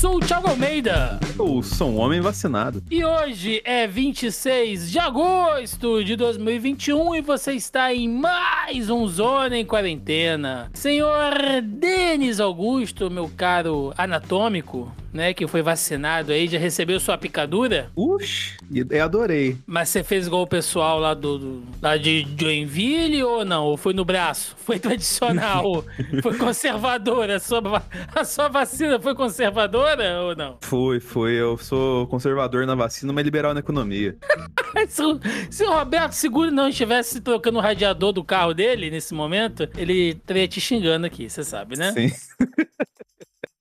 sou o Thiago Almeida. Eu sou um homem vacinado. E hoje é 26 de agosto de 2021 e você está em mais um Zona em Quarentena. Senhor Denis Augusto, meu caro anatômico, né, que foi vacinado aí, já recebeu sua picadura? Uxi, eu adorei. Mas você fez igual o pessoal lá do, do lá de Joinville ou não? Ou foi no braço? Foi tradicional? foi conservadora? A sua, a sua vacina foi conservadora ou não? Foi, foi. Eu sou conservador na vacina, mas liberal na economia. se, o, se o Roberto Seguro não estivesse trocando o radiador do carro dele nesse momento, ele estaria te xingando aqui, você sabe, né? Sim.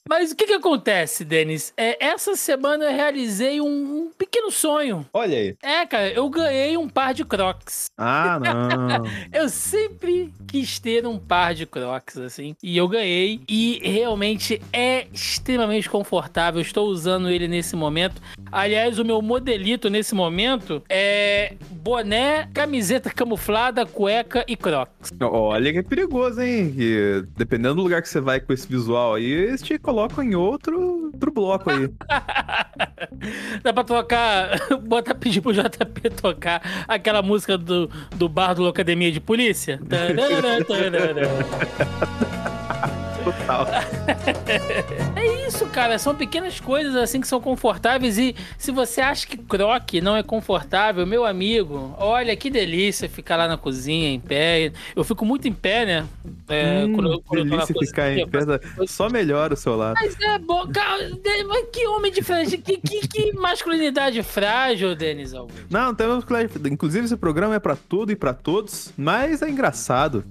Mas o que que acontece, Denis? É, essa semana eu realizei um, um, pequeno sonho. Olha aí. É, cara, eu ganhei um par de crocs. Ah, não. eu sempre quis ter um par de crocs, assim. E eu ganhei. E realmente é extremamente confortável. Estou usando ele nesse momento. Aliás, o meu modelito nesse momento é boné, camiseta camuflada, cueca e crocs. Olha que é perigoso, hein? Que dependendo do lugar que você vai com esse visual aí, eles te colocam em outro, outro bloco aí. Dá pra tocar, bota pedir pro JP tocar aquela música do, do bar do Academia de Polícia. Total. é isso, cara. São pequenas coisas assim que são confortáveis. E se você acha que croque não é confortável, meu amigo, olha que delícia ficar lá na cozinha em pé. Eu fico muito em pé, né? É, hum, quando, quando delícia ficar em pé. Só melhora o seu lado. Mas é bom. Mas que homem diferente. Que, que, que masculinidade frágil, Denis Augusto. Não, temos Inclusive, esse programa é pra tudo e pra todos, mas é engraçado.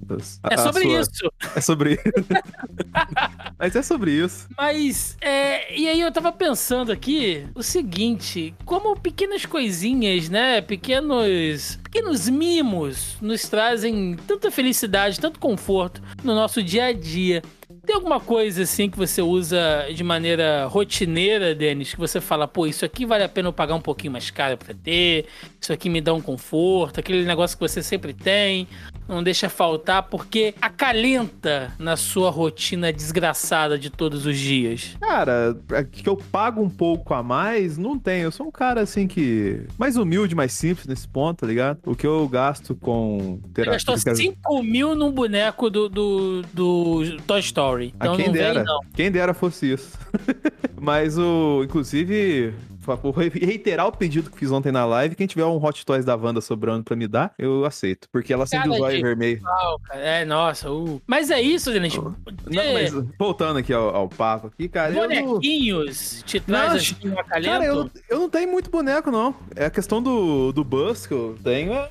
É sobre sua... isso. É sobre isso. Mas é sobre isso. Mas, é, e aí eu tava pensando aqui o seguinte: como pequenas coisinhas, né? Pequenos. Pequenos mimos nos trazem tanta felicidade, tanto conforto no nosso dia a dia. Tem alguma coisa assim que você usa de maneira rotineira, Denis, que você fala, pô, isso aqui vale a pena eu pagar um pouquinho mais caro pra ter, isso aqui me dá um conforto, aquele negócio que você sempre tem, não deixa faltar, porque acalenta na sua rotina desgraçada de todos os dias? Cara, é que eu pago um pouco a mais, não tem. Eu sou um cara assim que. mais humilde, mais simples nesse ponto, tá ligado? O que eu gasto com terapia. Você gastou 5 mil num boneco do, do, do Toy Story. Ah, então quem dera. Vem, quem dera fosse isso. Mas o. Inclusive, Vou reiterar o pedido que fiz ontem na live. Quem tiver um Hot Toys da Wanda sobrando pra me dar, eu aceito. Porque ela sempre usou o vermelho. É, nossa. Uh. Mas é isso, gente. Não, mas voltando aqui ao, ao papo aqui, cara. Bonequinhos não... te traz assim um acalento? Cara, eu, eu não tenho muito boneco, não. É a questão do, do bus que eu tenho. É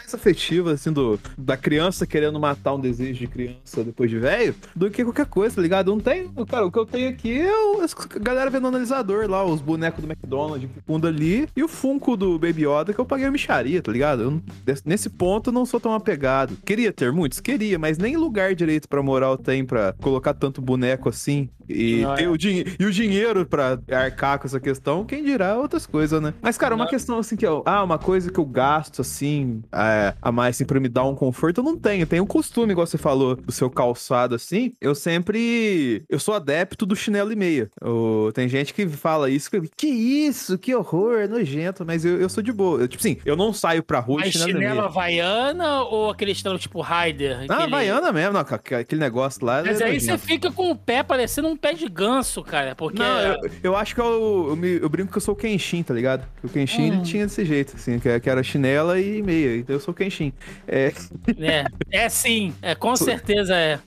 mais afetiva, assim, do, da criança querendo matar um desejo de criança depois de velho, do que qualquer coisa, tá ligado? Não tenho, cara, o que eu tenho aqui é o, a galera vendo analisador lá, os bonecos do McDonald's que fundo ali, e o Funko do Baby Yoda que eu paguei a micharia, tá ligado? Eu, nesse ponto eu não sou tão apegado. Queria ter muitos? Queria, mas nem lugar direito pra moral tem pra colocar tanto boneco assim e ter o, e o dinheiro pra arcar com essa questão, quem dirá outras coisas, né? Mas, cara, uma não. questão assim que eu. Ah, uma coisa que eu gasto assim, é, a mais assim, pra me dar um conforto, eu não tenho. Eu tenho um costume, igual você falou, do seu calçado assim. Eu sempre. Eu sou adepto do chinelo e meia. Eu, tem gente que fala isso, que, que isso, que horror, nojento, mas eu, eu sou de boa. Eu, tipo assim, eu não saio pra rua mas chinelo, chinelo havaiana ou aquele chinelo tipo Raider? Não, aquele... havaiana mesmo, não, aquele negócio lá. Mas é aí nojento. você fica com o pé parecendo um pé de ganso, cara, porque... Não, eu, eu acho que eu, eu, me, eu, brinco que eu sou o Kenshin, tá ligado? O Kenshin, hum. ele tinha desse jeito, assim, que, que era chinela e meia, então eu sou o Kenshin. É, é, é sim, é, com certeza é.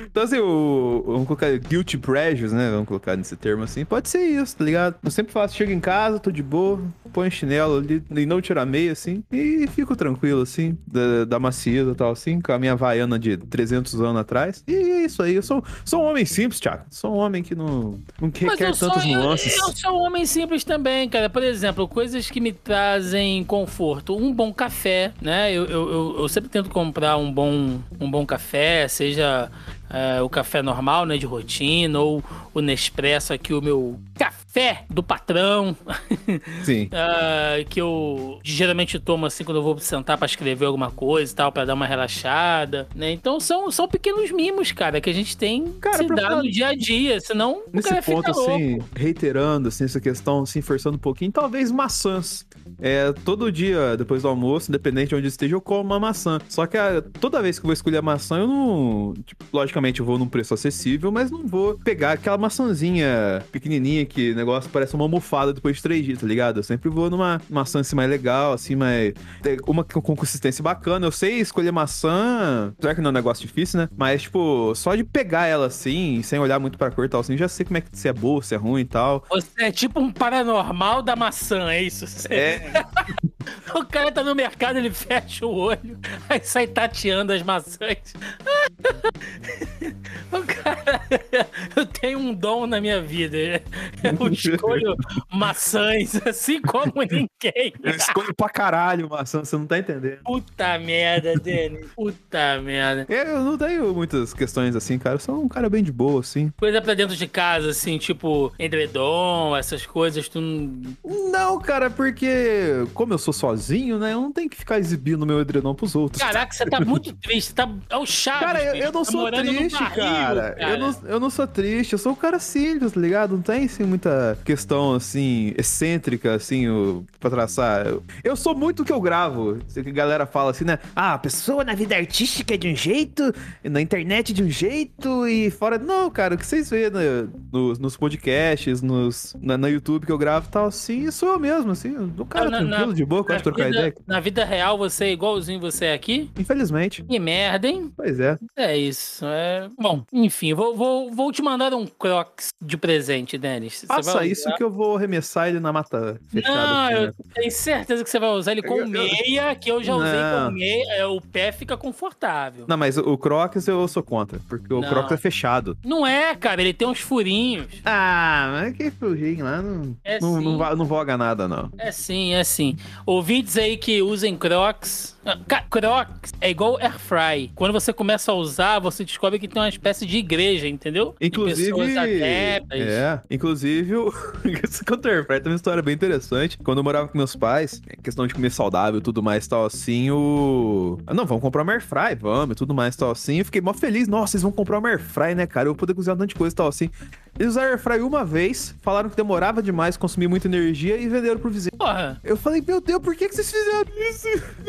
Então, assim, o, vamos colocar guilty pleasures, né? Vamos colocar nesse termo assim. Pode ser isso, tá ligado? Eu sempre faço, chego em casa, tô de boa, põe chinelo ali e não tira meia, assim, e fico tranquilo, assim, da, da macieza e tal, assim, com a minha vaiana de 300 anos atrás. E é isso aí, eu sou, sou um homem simples, Thiago. Sou um homem que não, não quer, quer tantas nuances. Eu, eu sou um homem simples também, cara. Por exemplo, coisas que me trazem conforto. Um bom café, né? Eu, eu, eu, eu sempre tento comprar um bom, um bom café, seja é, o café normal, né, de rotina, ou o Nespresso aqui, o meu café café do patrão. Sim. uh, que eu geralmente tomo assim quando eu vou sentar para escrever alguma coisa e tal, para dar uma relaxada, né? Então são, são pequenos mimos, cara, que a gente tem Cara, que se dar no dia a dia, senão o Nesse cara ponto, fica louco. assim, reiterando assim, essa questão, assim, forçando um pouquinho, talvez maçãs. É, todo dia, depois do almoço, independente de onde esteja, eu como uma maçã. Só que ah, toda vez que eu vou escolher a maçã, eu não. Tipo, logicamente, eu vou num preço acessível, mas não vou pegar aquela maçãzinha pequenininha que o negócio parece uma almofada depois de três dias, tá ligado? Eu sempre vou numa maçã assim mais legal, assim, mais. Uma com com consistência bacana. Eu sei escolher maçã. Será que não é um negócio difícil, né? Mas, tipo, só de pegar ela assim, sem olhar muito pra cor e tal, assim, já sei como é que se é boa, se é ruim e tal. Você é tipo um paranormal da maçã, é isso? Você- É, O cara tá no mercado, ele fecha o olho, aí sai tateando as maçãs. O cara, eu tenho um dom na minha vida. Eu escolho maçãs assim como ninguém. eu escolho pra caralho maçã, você não tá entendendo. Puta merda, Denis. Puta merda. Eu não tenho muitas questões assim, cara. Eu sou um cara bem de boa, assim. Coisa pra dentro de casa, assim, tipo edredom, essas coisas, tu não. Não, cara, porque como eu sou sozinho, né? Eu não tenho que ficar exibindo meu edredom pros outros. Caraca, você tá muito triste. Tá... É o Chaves. Cara, eu, eu não Tá sou triste, barril, cara. Eu, não, eu não sou triste, eu sou um cara simples, tá ligado? Não tem, assim, muita questão, assim, excêntrica, assim, o- pra traçar. Eu, sou muito o que eu gravo. Sei que a galera fala assim, né? Ah, a pessoa na vida artística é de um jeito, na internet de um jeito e fora... Não, cara, o que vocês vêem né, nos, nos podcasts, nos, na, na YouTube que eu gravo e tal, assim, sou eu mesmo, assim. Do cara Na- na- tranquilo, de boa, Na gosto de trocar vida, ideia. na vida real, você é igualzinho você é aqui? Infelizmente. Que merda, hein? Pois é. É isso. É... Bom, enfim, vou, vou, vou te mandar um Crocs de presente, Denis. Você vai isso usar? que eu vou arremessar ele na mata fechada. Não, assim, eu né? tenho certeza que você vai usar ele com Eu- eu- meia, que eu já usei Não. com meia. é, O pé fica confortável. Não, mas o Crocs eu sou contra, porque o Não. Crocs é fechado. Não é, cara, ele tem uns furinhos. Ah, mas que furinho lá não, É não, não, va- não voga nada, não. É sim, é sim. Ouvintes aí que usem Crocs. Ah, Crocs é igual Air Fry. Quando você começa a usar, você descobre que tem uma espécie de igreja, entendeu? De Inclusive. pessoas adeptas. É, inclusive, o... isso que eu tem uma história bem interessante. Quando eu morava com meus pais, questão de comer saudável e tudo mais tal assim, o. Ah, não, vamos comprar uma airfry, vamos, e tudo mais tal assim. Eu fiquei mó feliz. Nossa, vocês vão comprar uma airfry, né, cara? Eu vou poder cozinhar um tanto de coisa e tal assim. Eles usaram airfry uma vez, falaram que demorava demais, consumia muita energia e venderam pro vizinho. Porra. Eu falei, meu Deus, por que, que vocês fizeram isso?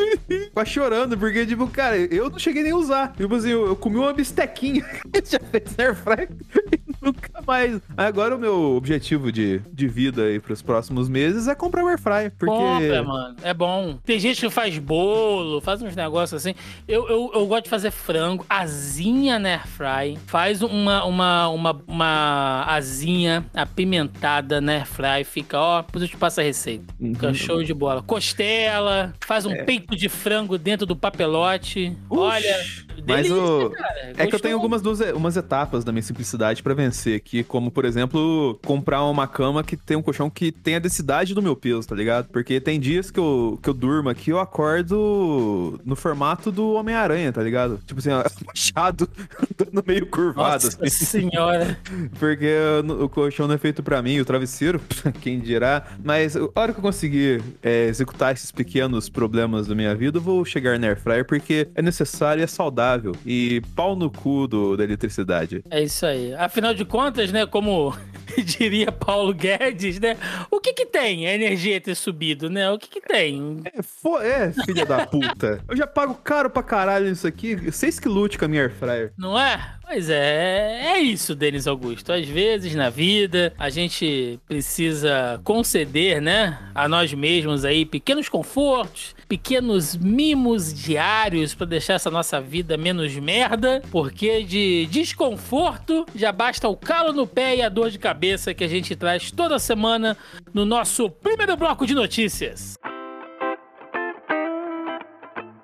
Quase chorando, porque, tipo, cara, eu não cheguei nem a usar. Tipo assim, eu, eu comi uma bistequinha que já fez na airfryer e nunca mais. Agora o meu objetivo de, de vida aí pros próximos meses é comprar um airfryer, porque... Compra, mano. É bom. Tem gente que faz bolo, faz uns negócios assim. Eu, eu, eu gosto de fazer frango, asinha na airfry. Faz uma, uma, uma, uma asinha apimentada na airfry. Fica, ó, depois eu te passo a receita. Fica Uhum. show de bola. Costela, faz um peito de frango dentro do papelote. Olha, Uxi, mas delícia, o... cara. É que eu tenho algumas duas, umas etapas da minha simplicidade pra vencer aqui, como, por exemplo, comprar uma cama que tem um colchão que tem a densidade do meu peso, tá ligado? Porque tem dias que eu, que eu durmo aqui, eu acordo no formato do Homem-Aranha, tá ligado? Tipo assim, machado andando meio curvado, Nossa assim. senhora. Porque eu- o colchão não é feito pra mim, o travesseiro, quem dirá. Mas a hora que eu conseguir é, executar esses pequenos problemas da minha vida, eu vou chegar na Airfryer porque é necessário e é saudável. E pau no cu do, da eletricidade. É isso aí. Afinal de contas, né, como diria Paulo Guedes, né, o que que tem a energia ter subido, né? O que que tem? É, é, filha da puta. Eu já pago caro pra caralho isso aqui. Vocês que lute com a minha Airfryer. Não é? Pois é, é isso, Denis Augusto. Às vezes na vida a gente precisa conceder, né, a nós mesmos aí pequenos confortos, pequenos mimos diários pra deixar essa nossa vida menos merda, porque de desconforto já basta o calo no pé e a dor de cabeça que a gente traz toda semana no nosso primeiro bloco de notícias.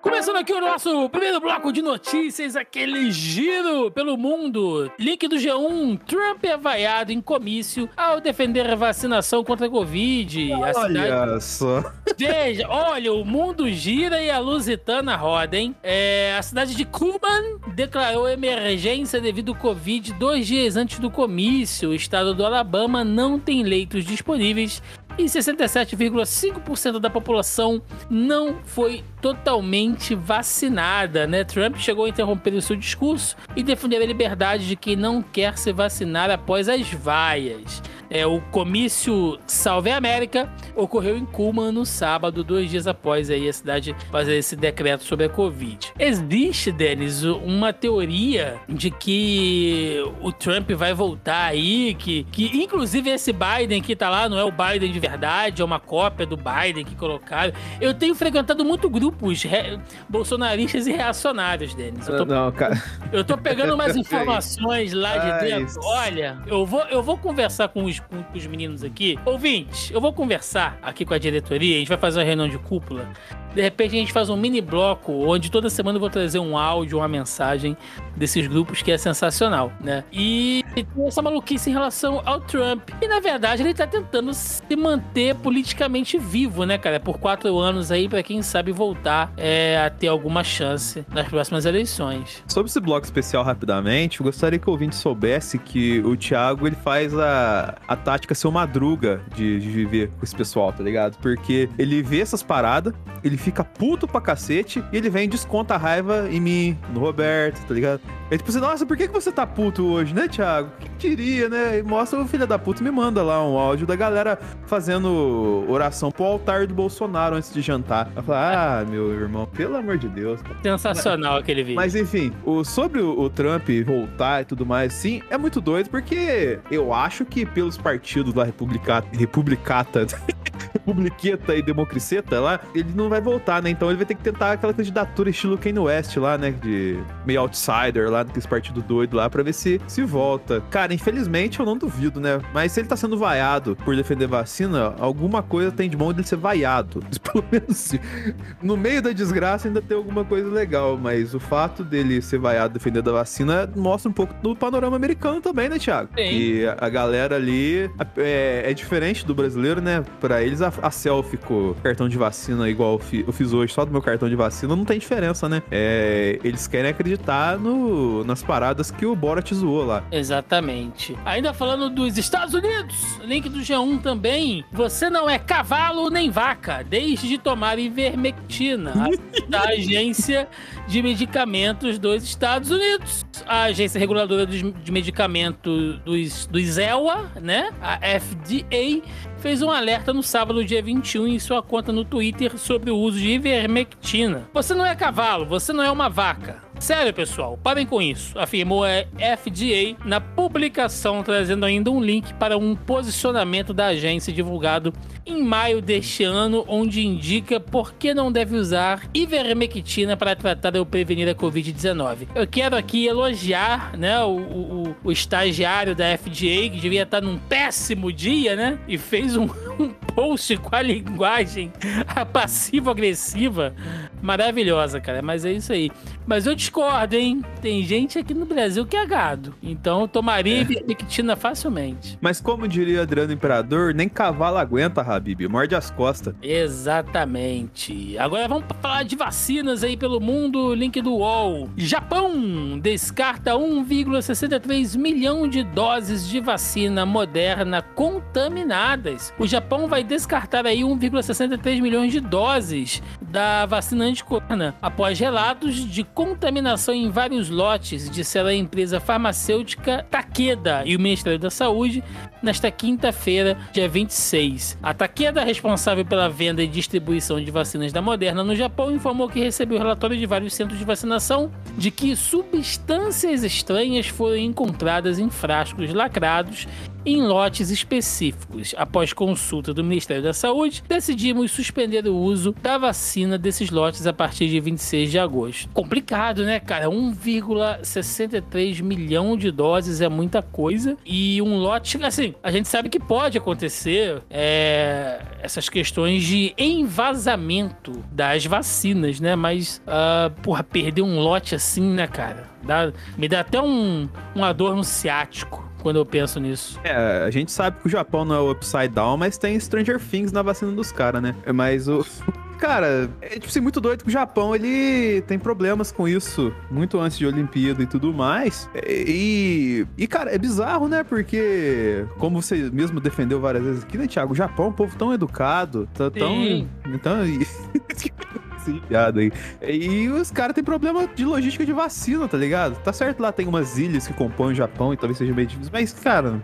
Começando aqui o nosso primeiro bloco de notícias, aquele giro pelo mundo. Link do G1, Trump é vaiado em comício ao defender a vacinação contra a Covid. A Olha cidade... só. Veja, olha, o mundo gira e a Lusitana roda, hein? É, a cidade de Cuban declarou emergência devido ao Covid dois dias antes do comício. O estado do Alabama não tem leitos disponíveis e 67,5% da população não foi totalmente vacinada, né? Trump chegou a interromper o seu discurso e defender a liberdade de quem não quer se vacinar após as vaias. É, o comício Salve a América ocorreu em Cuba no sábado, dois dias após aí a cidade fazer esse decreto sobre a Covid. Existe, Denis, uma teoria de que o Trump vai voltar aí, que, que inclusive esse Biden que tá lá não é o Biden de verdade, é uma cópia do Biden que colocaram. Eu tenho frequentado muito grupos re- bolsonaristas e reacionários, Denis. Eu tô Não, cara. eu tô pegando umas informações lá de Ai, dentro. Olha, eu vou, eu vou conversar com os, com, os meninos aqui. Ouvintes, eu vou conversar aqui com a diretoria. A gente vai fazer uma reunião de cúpula. De repente a gente faz um mini bloco onde toda semana eu vou trazer um áudio, uma mensagem desses grupos que é sensacional, né? E tem essa maluquice em relação ao Trump. E na verdade ele tá tentando se manter politicamente vivo, né, cara? Por quatro anos aí, pra quem sabe voltar é, a ter alguma chance nas próximas eleições. Sobre esse bloco especial rapidamente, eu gostaria que o ouvinte soubesse que o Thiago ele faz a, a tática ser uma madruga de, de viver com esse pessoal, tá ligado? Porque ele vê essas paradas, ele fica puto pra cacete e ele vem e desconta a raiva em mim, no Roberto, tá ligado? É tipo assim, nossa, por que, que você tá puto hoje, né, Thiago? Quem diria, né? E mostra o filho da puta e me manda lá um áudio da galera fazendo oração pro altar do Bolsonaro antes de jantar. Eu falo, ah, meu irmão, pelo amor de Deus. Sensacional aquele vídeo. Mas enfim, o, sobre o, o Trump voltar e tudo mais, sim, é muito doido, porque eu acho que pelos partidos lá republicata, republicata, republiqueta e democriceta lá, ele não vai voltar, né? Então ele vai ter que tentar aquela candidatura estilo Kanye West lá, né? De meio outsider lá, naqueles partidos doidos lá, pra ver se se volta. Cara, infelizmente eu não duvido, né? Mas se ele tá sendo vaiado por defender vacina, alguma coisa tem de bom dele ser vaiado. Pelo menos se- no meio da desgraça ainda tem alguma coisa legal, mas o fato dele ser vaiado defendendo a vacina mostra um pouco do panorama americano também, né, Thiago? Sim. E a, galera ali é, é diferente do brasileiro, né? Pra eles a, a selfie com cartão de vacina igual eu fiz hoje, só do meu cartão de vacina, não tem diferença, né? É, eles querem acreditar no, nas paradas que o Borat zoou lá. Exatamente. Ainda falando dos Estados Unidos, link do G1 também. Você não é cavalo nem vaca, deixe de tomar ivermectina. A- da Agência de Medicamentos dos Estados Unidos. A Agência Reguladora de Medicamentos dos, dos ELA, né? A FDA fez um alerta no sábado, dia 21, em sua conta no Twitter sobre o uso de ivermectina. Você não é cavalo, você não é uma vaca. Sério, pessoal, parem com isso, afirmou a FDA na publicação, trazendo ainda um link para um posicionamento da agência divulgado em maio deste ano, onde indica por que não deve usar ivermectina para tratar ou prevenir a Covid-19. Eu quero aqui elogiar né, o, o- o estagiário da FDA, que devia estar num péssimo dia, né? E fez um, um post com a linguagem passivo-agressiva maravilhosa, cara. Mas é isso aí. Mas eu discordo, hein? Tem gente aqui no Brasil que é gado. Então eu tomaria ivermectina facilmente. Mas como diria Adriano Imperador, nem cavalo aguenta, Habib, morde as costas. Exatamente. Agora vamos falar de vacinas aí pelo mundo. Link do UOL. Japão descarta 1,63 milhão de doses de vacina moderna contaminadas. O Japão vai descartar aí 1,63 milhões de doses da vacina anti-corona após relatos de contaminação em vários lotes, disseram a empresa farmacêutica Takeda e o Ministério da Saúde nesta quinta-feira, dia 26. A Takeda, responsável pela venda e distribuição de vacinas da Moderna no Japão, informou que recebeu relatório de vários centros de vacinação de que substâncias estranhas foram encontradas em frascos lacrados em lotes específicos. Após consulta do Ministério da Saúde, decidimos suspender o uso da vacina desses lotes a partir de 26 de agosto. Complicado, né, cara? 1,63 milhão de doses é muita coisa. E um lote, assim, a gente sabe que pode acontecer é, essas questões de envasamento das vacinas, né? Mas, uh, porra, perder um lote assim, né, cara? Dá, me dá até um, um adorno ciático quando eu penso nisso. É, a gente sabe que o Japão não é o Upside Down, mas tem Stranger Things na vacina dos caras, né? Mas o. Cara, é tipo assim, muito doido que o Japão ele tem problemas com isso muito antes de Olimpíada e tudo mais. E, e cara, é bizarro, né? Porque, como você mesmo defendeu várias vezes aqui, né, Thiago? O Japão é um povo tão educado, tão. Sim. Então. Sim, piada aí. E os caras têm problema de logística de vacina, tá ligado? Tá certo, lá tem umas ilhas que compõem o Japão e talvez seja meio difícil, mas, cara,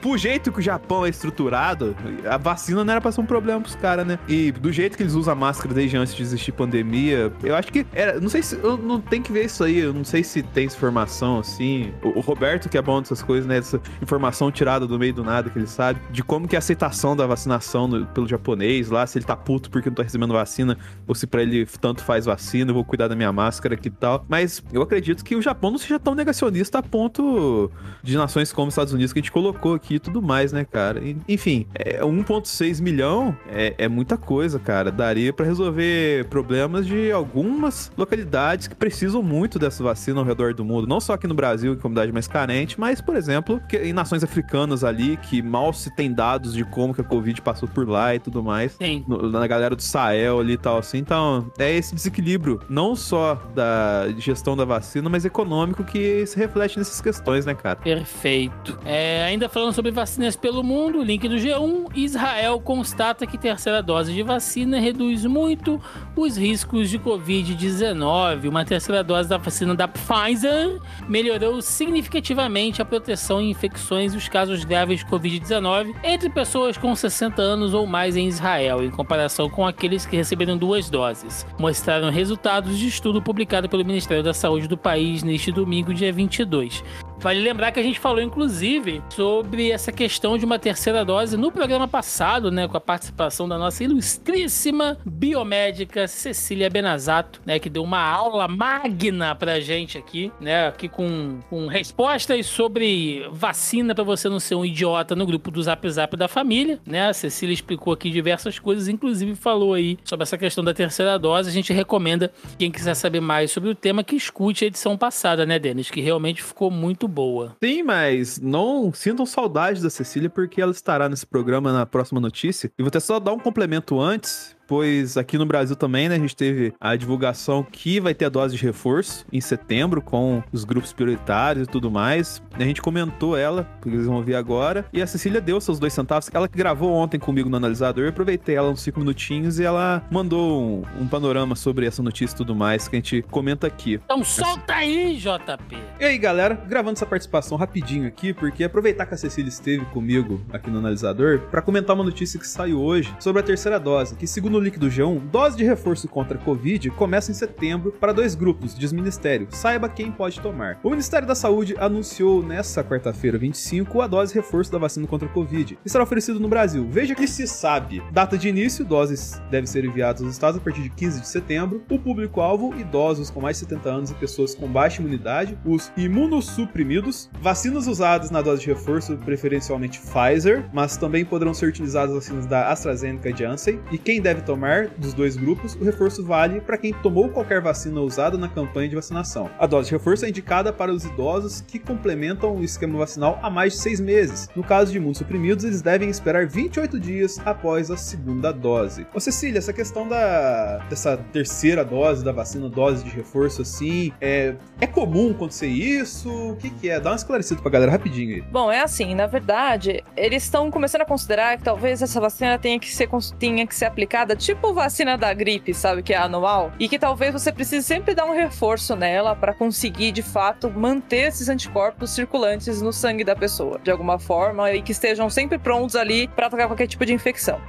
pro, jeito que o Japão é estruturado, a vacina não era pra ser um problema pros caras, né? E do jeito que eles usam a máscara desde antes de existir pandemia, eu acho que era. Não sei se. Não tem que ver isso aí. Eu não sei se tem informação assim. O, o, Roberto, que é bom dessas coisas, né? Essa informação tirada do meio do nada que ele sabe. De como que é a aceitação da vacinação no, pelo japonês lá, se ele tá puto porque não tá recebendo vacina, ou se pra ele tanto faz vacina, eu vou cuidar da minha máscara aqui e tal. Mas eu acredito que o Japão não seja tão negacionista a ponto de nações como os Estados Unidos que a gente colocou aqui e tudo mais, né, cara? Enfim, é 1,6 milhão é, é, muita coisa, cara. Daria para resolver problemas de algumas localidades que precisam muito dessa vacina ao redor do mundo. Não só aqui no Brasil, que é comunidade mais carente, mas, por exemplo, em nações africanas ali, que mal se tem dados de como que a Covid passou por lá e tudo mais. No, na galera do Sahel ali e tal, assim. Então, é esse desequilíbrio, não só da gestão da vacina, mas econômico que se reflete nessas questões, né, cara? Perfeito. É, ainda falando sobre vacinas pelo mundo, link do G1, Israel constata que terceira dose de vacina reduz muito os riscos de Covid-19. Uma terceira dose da vacina da Pfizer melhorou significativamente a proteção em infecções e os casos graves de Covid-19 entre pessoas com 60 anos ou mais em Israel, em comparação com aqueles que receberam duas doses. Mostraram resultados de estudo publicado pelo Ministério da Saúde do país neste domingo, dia 22. Vale lembrar que a gente falou, inclusive, sobre essa questão de uma terceira dose no programa passado, né? Com a participação da nossa ilustríssima biomédica Cecília Benazato, né? Que deu uma aula magna pra gente aqui, né? Aqui com, com respostas sobre vacina para você não ser um idiota no grupo do Zap Zap da família, né? A Cecília explicou aqui diversas coisas, inclusive falou aí sobre essa questão da terceira dose. A gente recomenda, quem quiser saber mais sobre o tema, que escute a edição passada, né, Denis? Que realmente ficou muito boa. Sim, mas não sintam saudade da Cecília porque ela estará nesse programa na próxima notícia. E vou até só dar um complemento antes pois aqui no Brasil também, né, a gente teve a divulgação que vai ter a dose de reforço em setembro com os grupos prioritários e tudo mais. A gente comentou ela, porque eles vão ouvir agora, e a Cecília deu seus dois centavos, ela que gravou ontem comigo no analisador, eu aproveitei ela uns cinco minutinhos e ela mandou um, um, panorama sobre essa notícia e tudo mais que a gente comenta aqui. Então solta aí, JP! E aí, galera, gravando essa participação rapidinho aqui, porque aproveitar que a Cecília esteve comigo aqui no analisador, para comentar uma notícia que saiu hoje sobre a terceira dose, que segundo no link do G1, dose de reforço contra a Covid começa em setembro para dois grupos, diz Ministério. Saiba quem pode tomar. O Ministério da Saúde anunciou nesta quarta-feira, 25, a dose de reforço da vacina contra a Covid. Será oferecido no Brasil. Veja que se sabe. Data de início, doses devem ser enviadas aos estados a partir de 15 de setembro. O público-alvo, idosos com mais de 70 anos e pessoas com baixa imunidade. Os imunossuprimidos. Vacinas usadas na dose de reforço, preferencialmente Pfizer, mas também poderão ser utilizadas vacinas da AstraZeneca e Janssen. E quem deve tomar dos dois grupos, o reforço vale para quem tomou qualquer vacina usada na campanha de vacinação. A dose de reforço é indicada para os idosos que complementam o esquema vacinal há mais de seis meses. No caso de imunossuprimidos, eles devem esperar 28 dias após a segunda dose. Ô Cecília, essa questão da dessa terceira dose da vacina, dose de reforço assim, é, é comum acontecer isso? O que, que é? Dá uma esclarecida pra galera rapidinho aí. Bom, é assim, na verdade, eles estão começando a considerar que talvez essa vacina tenha que ser, tenha que ser aplicada tipo vacina da gripe, sabe, que é anual, e que talvez você precise sempre dar um reforço nela para conseguir de fato manter esses anticorpos circulantes no sangue da pessoa, de alguma forma, e que estejam sempre prontos ali para atacar qualquer tipo de infecção.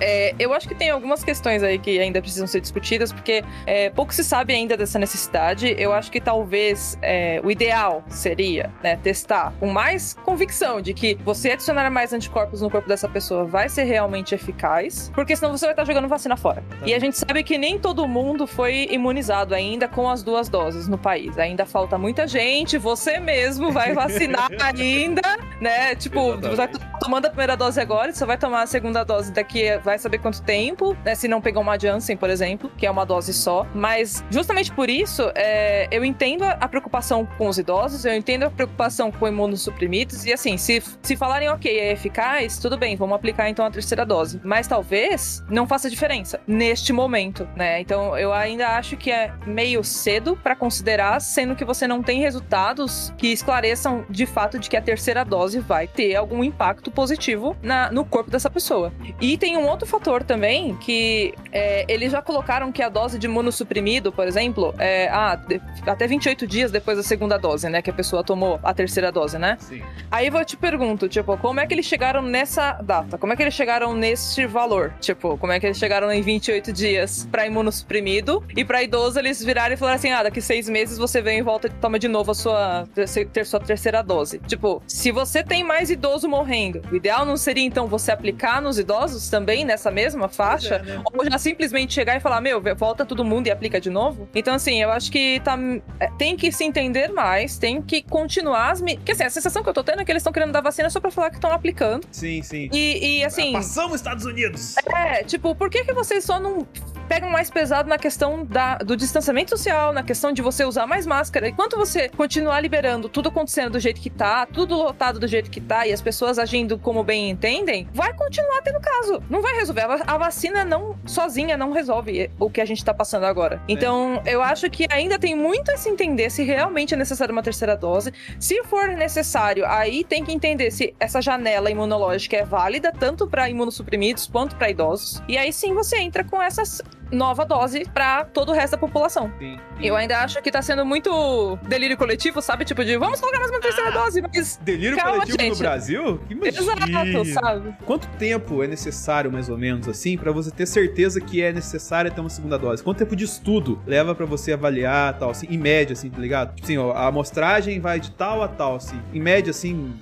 É, eu acho que tem algumas questões aí que ainda precisam ser discutidas, porque é, pouco se sabe ainda dessa necessidade. Eu acho que talvez é, o ideal seria né, testar com mais convicção de que você adicionar mais anticorpos no corpo dessa pessoa vai ser realmente eficaz, porque senão você vai estar jogando vacina fora. E a gente sabe que nem todo mundo foi imunizado ainda com as duas doses no país. Ainda falta muita gente, você mesmo vai vacinar ainda né? Tipo, você vai tomando a primeira dose agora, você vai tomar a segunda dose daqui, vai saber quanto tempo, né? Se não pegar uma Janssen, por exemplo, que é uma dose só. Mas justamente por isso, é, eu entendo a preocupação com os idosos, eu entendo a preocupação com imunossuprimidos, e assim, se, se falarem, ok, é eficaz, tudo bem, vamos aplicar então a terceira dose. Mas talvez não faça diferença neste momento, né? Então eu ainda acho que é meio cedo para considerar, sendo que você não tem resultados que esclareçam de fato de que a terceira dose vai ter algum impacto positivo na, no corpo dessa pessoa. E tem um outro fator também que é, eles já colocaram que a dose de imunossuprimido, por exemplo, é ah, de, até 28 dias depois da segunda dose, né? Que a pessoa tomou a terceira dose, né? Sim. Aí eu te pergunto, tipo, como é que eles chegaram nessa data? Como é que eles chegaram nesse valor? Tipo, como é que eles chegaram em 28 dias pra imunossuprimido e pra idoso eles viraram e falaram assim: ah, daqui seis meses você vem e volta e toma de novo a sua, ter sua terceira dose. Tipo, se você tem mais idoso morrendo, o ideal não seria então você aplicar nos idosos também nessa mesma faixa? É, né? Ou já simplesmente chegar e falar, meu, volta todo mundo e aplica de novo? Então, assim, eu acho que tá, é, tem que se entender mais, tem que continuar as. Porque assim, a sensação que eu tô tendo é que eles estão querendo dar vacina só pra falar que estão aplicando. Sim, sim. E, e, assim. Passamos Estados Unidos! É, tipo, por que, que vocês só não pegam mais pesado na questão da, do distanciamento social, na questão de você usar mais máscara? Enquanto você continuar liberando tudo acontecendo do jeito que tá, tudo lotado do jeito que tá e as pessoas agindo como bem entendem, vai continuar tendo caso. Não vai resolver. A, vacina não sozinha não resolve o que a gente tá passando agora. Então, eu acho que ainda tem muito a se entender se realmente é necessário uma terceira dose. Se for necessário, aí tem que entender se essa janela imunológica é válida tanto para imunossuprimidos quanto para idosos. E aí sim você entra com essas nova dose para todo o resto da população. Sim. Eu ainda acho que tá sendo muito delírio coletivo, sabe? Tipo de vamos colocar mais uma terceira dose, mas Delírio Calma, coletivo no gente. Brasil? exato, Imagina. sabe? Quanto tempo é necessário, mais ou menos, assim, pra você ter certeza que é necessário ter uma segunda dose? Quanto tempo de estudo leva pra você avaliar, tal, assim, em média, assim, tá ligado? Tipo assim, ó, a amostragem vai de tal a tal, assim. Em média, assim,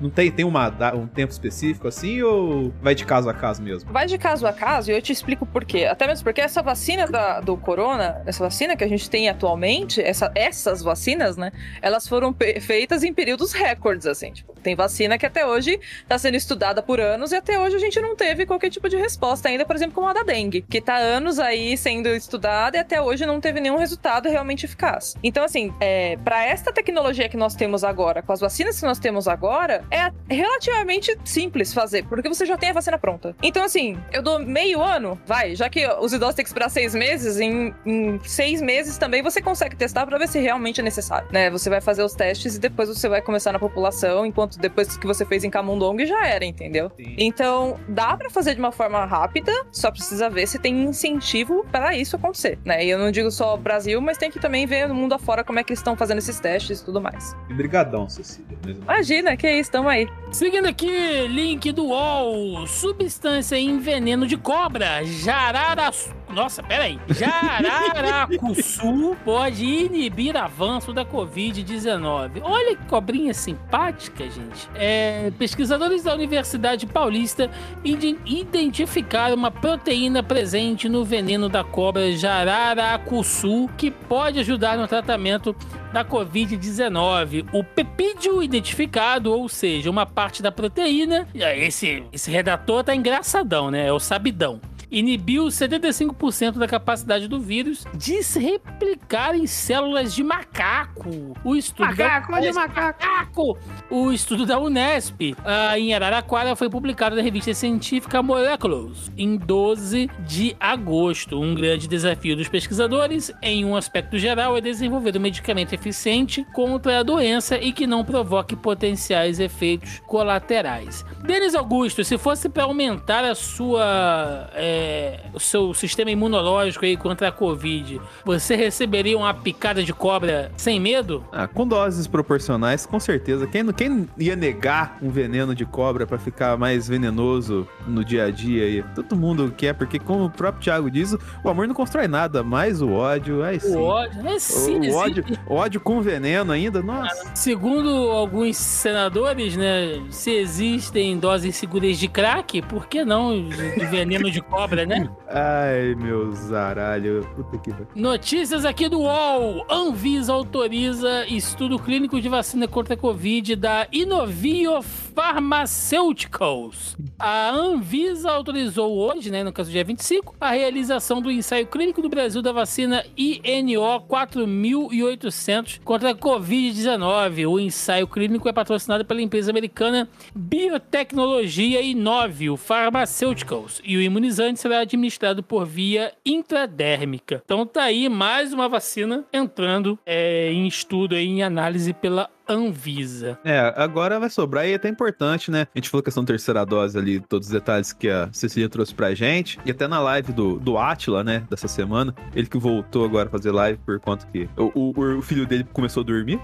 não, tem, tem uma, um tempo específico, assim, ou vai de caso a caso mesmo? Vai de caso a caso e eu te explico por quê. Até mesmo porque essa vacina da- do corona, essa vacina que a gente tem atualmente, essa- essas vacinas, né? Elas foram feitas em períodos recordes, assim. Tipo, tem vacina que até hoje tá sendo estudada por anos e até hoje a gente não teve qualquer tipo de resposta ainda, por exemplo, como a da dengue, que tá anos aí sendo estudada e até hoje não teve nenhum resultado realmente eficaz. Então, assim, é, para esta tecnologia que nós temos agora, com as vacinas que nós temos agora, é relativamente simples fazer, porque você já tem a vacina pronta. Então, assim, eu dou meio ano, vai, já que os idosos têm que esperar seis meses, em, em seis meses também você consegue testar pra ver se realmente é necessário, né? Você vai fazer os testes e depois você vai começar na população, enquanto depois que você fez em Camundong já era, entendeu? Sim. Então, dá pra fazer de uma forma rápida, só precisa ver se tem incentivo para isso acontecer, né? E eu não digo só Brasil, mas tem que também ver no mundo afora como é que eles estão fazendo esses testes e tudo mais. E brigadão, Cecília. mesmo. Imagina, que isso, tamo aí. Seguindo aqui, link do UOL. Substância em veneno de cobra. Jararaçu. Nossa, peraí. Jararacuçu pode inibir avanço da Covid-19. Olha que cobrinha simpática, gente. É, pesquisadores da Universidade Paulista ide- identificaram uma proteína presente no veneno da cobra Jararacuçu que pode ajudar no tratamento da Covid-19. O pepídio identificado, ou seja, uma parte da proteína. Esse, esse redator tá engraçadão, né? É o sabidão. Inibiu 75% da capacidade do vírus de se replicar em células de macaco. O estudo Macaco, da... o macaco. macaco! O estudo da Unesp ah, em Araraquara foi publicado na revista científica Molecules em 12 de agosto. Um grande desafio dos pesquisadores, em um aspecto geral, é desenvolver um medicamento eficiente contra a doença e que não provoque potenciais efeitos colaterais. Denis Augusto, se fosse para aumentar a sua, é, o seu sistema imunológico aí contra a Covid, você receberia uma picada de cobra sem medo? Ah, com doses proporcionais, com certeza. Quem, quem ia negar um veneno de cobra pra ficar mais venenoso no dia a dia aí? Todo mundo quer, porque como o próprio Thiago diz, o amor não constrói nada, mas o ódio, aí sim. O ódio, é sim, O ódio, sim. ódio com veneno ainda, nossa. Segundo alguns senadores, né, se existem doses seguras de crack, por que não de veneno de cobra? sobra, né? Ai, meu zaralho. Puta que. Notícias aqui do UOL. Anvisa autoriza estudo clínico de vacina contra a Covid da Inovio Pharmaceuticals. A Anvisa autorizou hoje, né, no caso dia 25, a realização do ensaio clínico do Brasil da vacina INO 4800 contra a Covid-19. O ensaio clínico é patrocinado pela empresa americana Biotecnologia Inovio Pharmaceuticals e o imunizante será administrado por via intradérmica. Então tá aí mais uma vacina entrando é, em estudo, em análise pela Anvisa. É, agora vai sobrar e é até importante, né? A gente falou questão da terceira dose ali, todos os detalhes que a Cecília trouxe pra gente. E até na live do, do Atila, né, dessa semana, ele que voltou agora a fazer live por conta que o, o, o filho dele começou a dormir.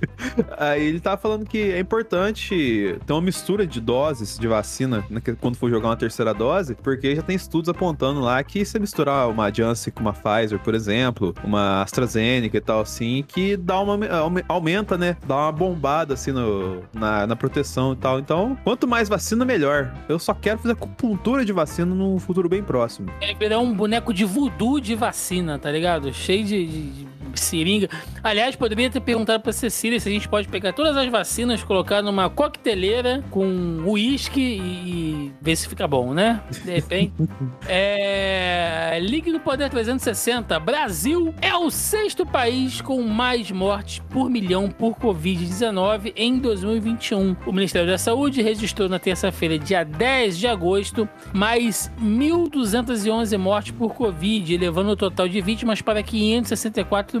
Aí ele tava falando que é importante ter uma mistura de doses de vacina né, que- quando for jogar uma terceira dose, porque já tem estudos apontando lá que se misturar uma Janssen com uma Pfizer, por exemplo, uma AstraZeneca e tal assim, que dá uma aume- aumenta, né? Dá uma bombada assim no, na, na proteção e tal. Então, quanto mais vacina, melhor. Eu só quero fazer acupuntura de vacina num futuro bem próximo. É virar um boneco de voodoo de vacina, tá ligado? Cheio de, de- de seringa. Aliás, poderia ter perguntado pra Cecília se a gente pode pegar todas as vacinas, colocar numa coqueteleira com uísque e, e ver se fica bom, né? De repente. é... Ligue do Poder 360. Brasil é o sexto país com mais mortes por milhão por Covid-19 em 2021. O Ministério da Saúde registrou na terça-feira, dia 10 de agosto, mais 1.211 mortes por Covid, levando o total de vítimas para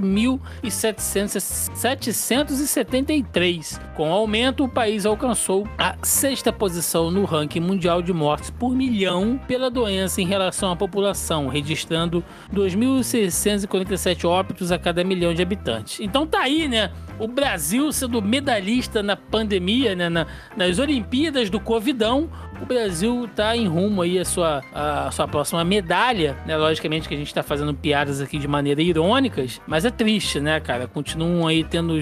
564.773. Com o aumento, o país alcançou a sexta posição no ranking mundial de mortes por milhão pela doença em relação à população, registrando 2.647 óbitos a cada milhão de habitantes. Então tá aí, né? O Brasil sendo medalhista na pandemia, né? Na- nas Olimpíadas do Covidão, o Brasil tá em rumo aí à sua, à sua próxima medalha, né? Logicamente que a gente tá fazendo piadas aqui de maneira irônicas, mas é triste, né, cara? Continuam aí tendo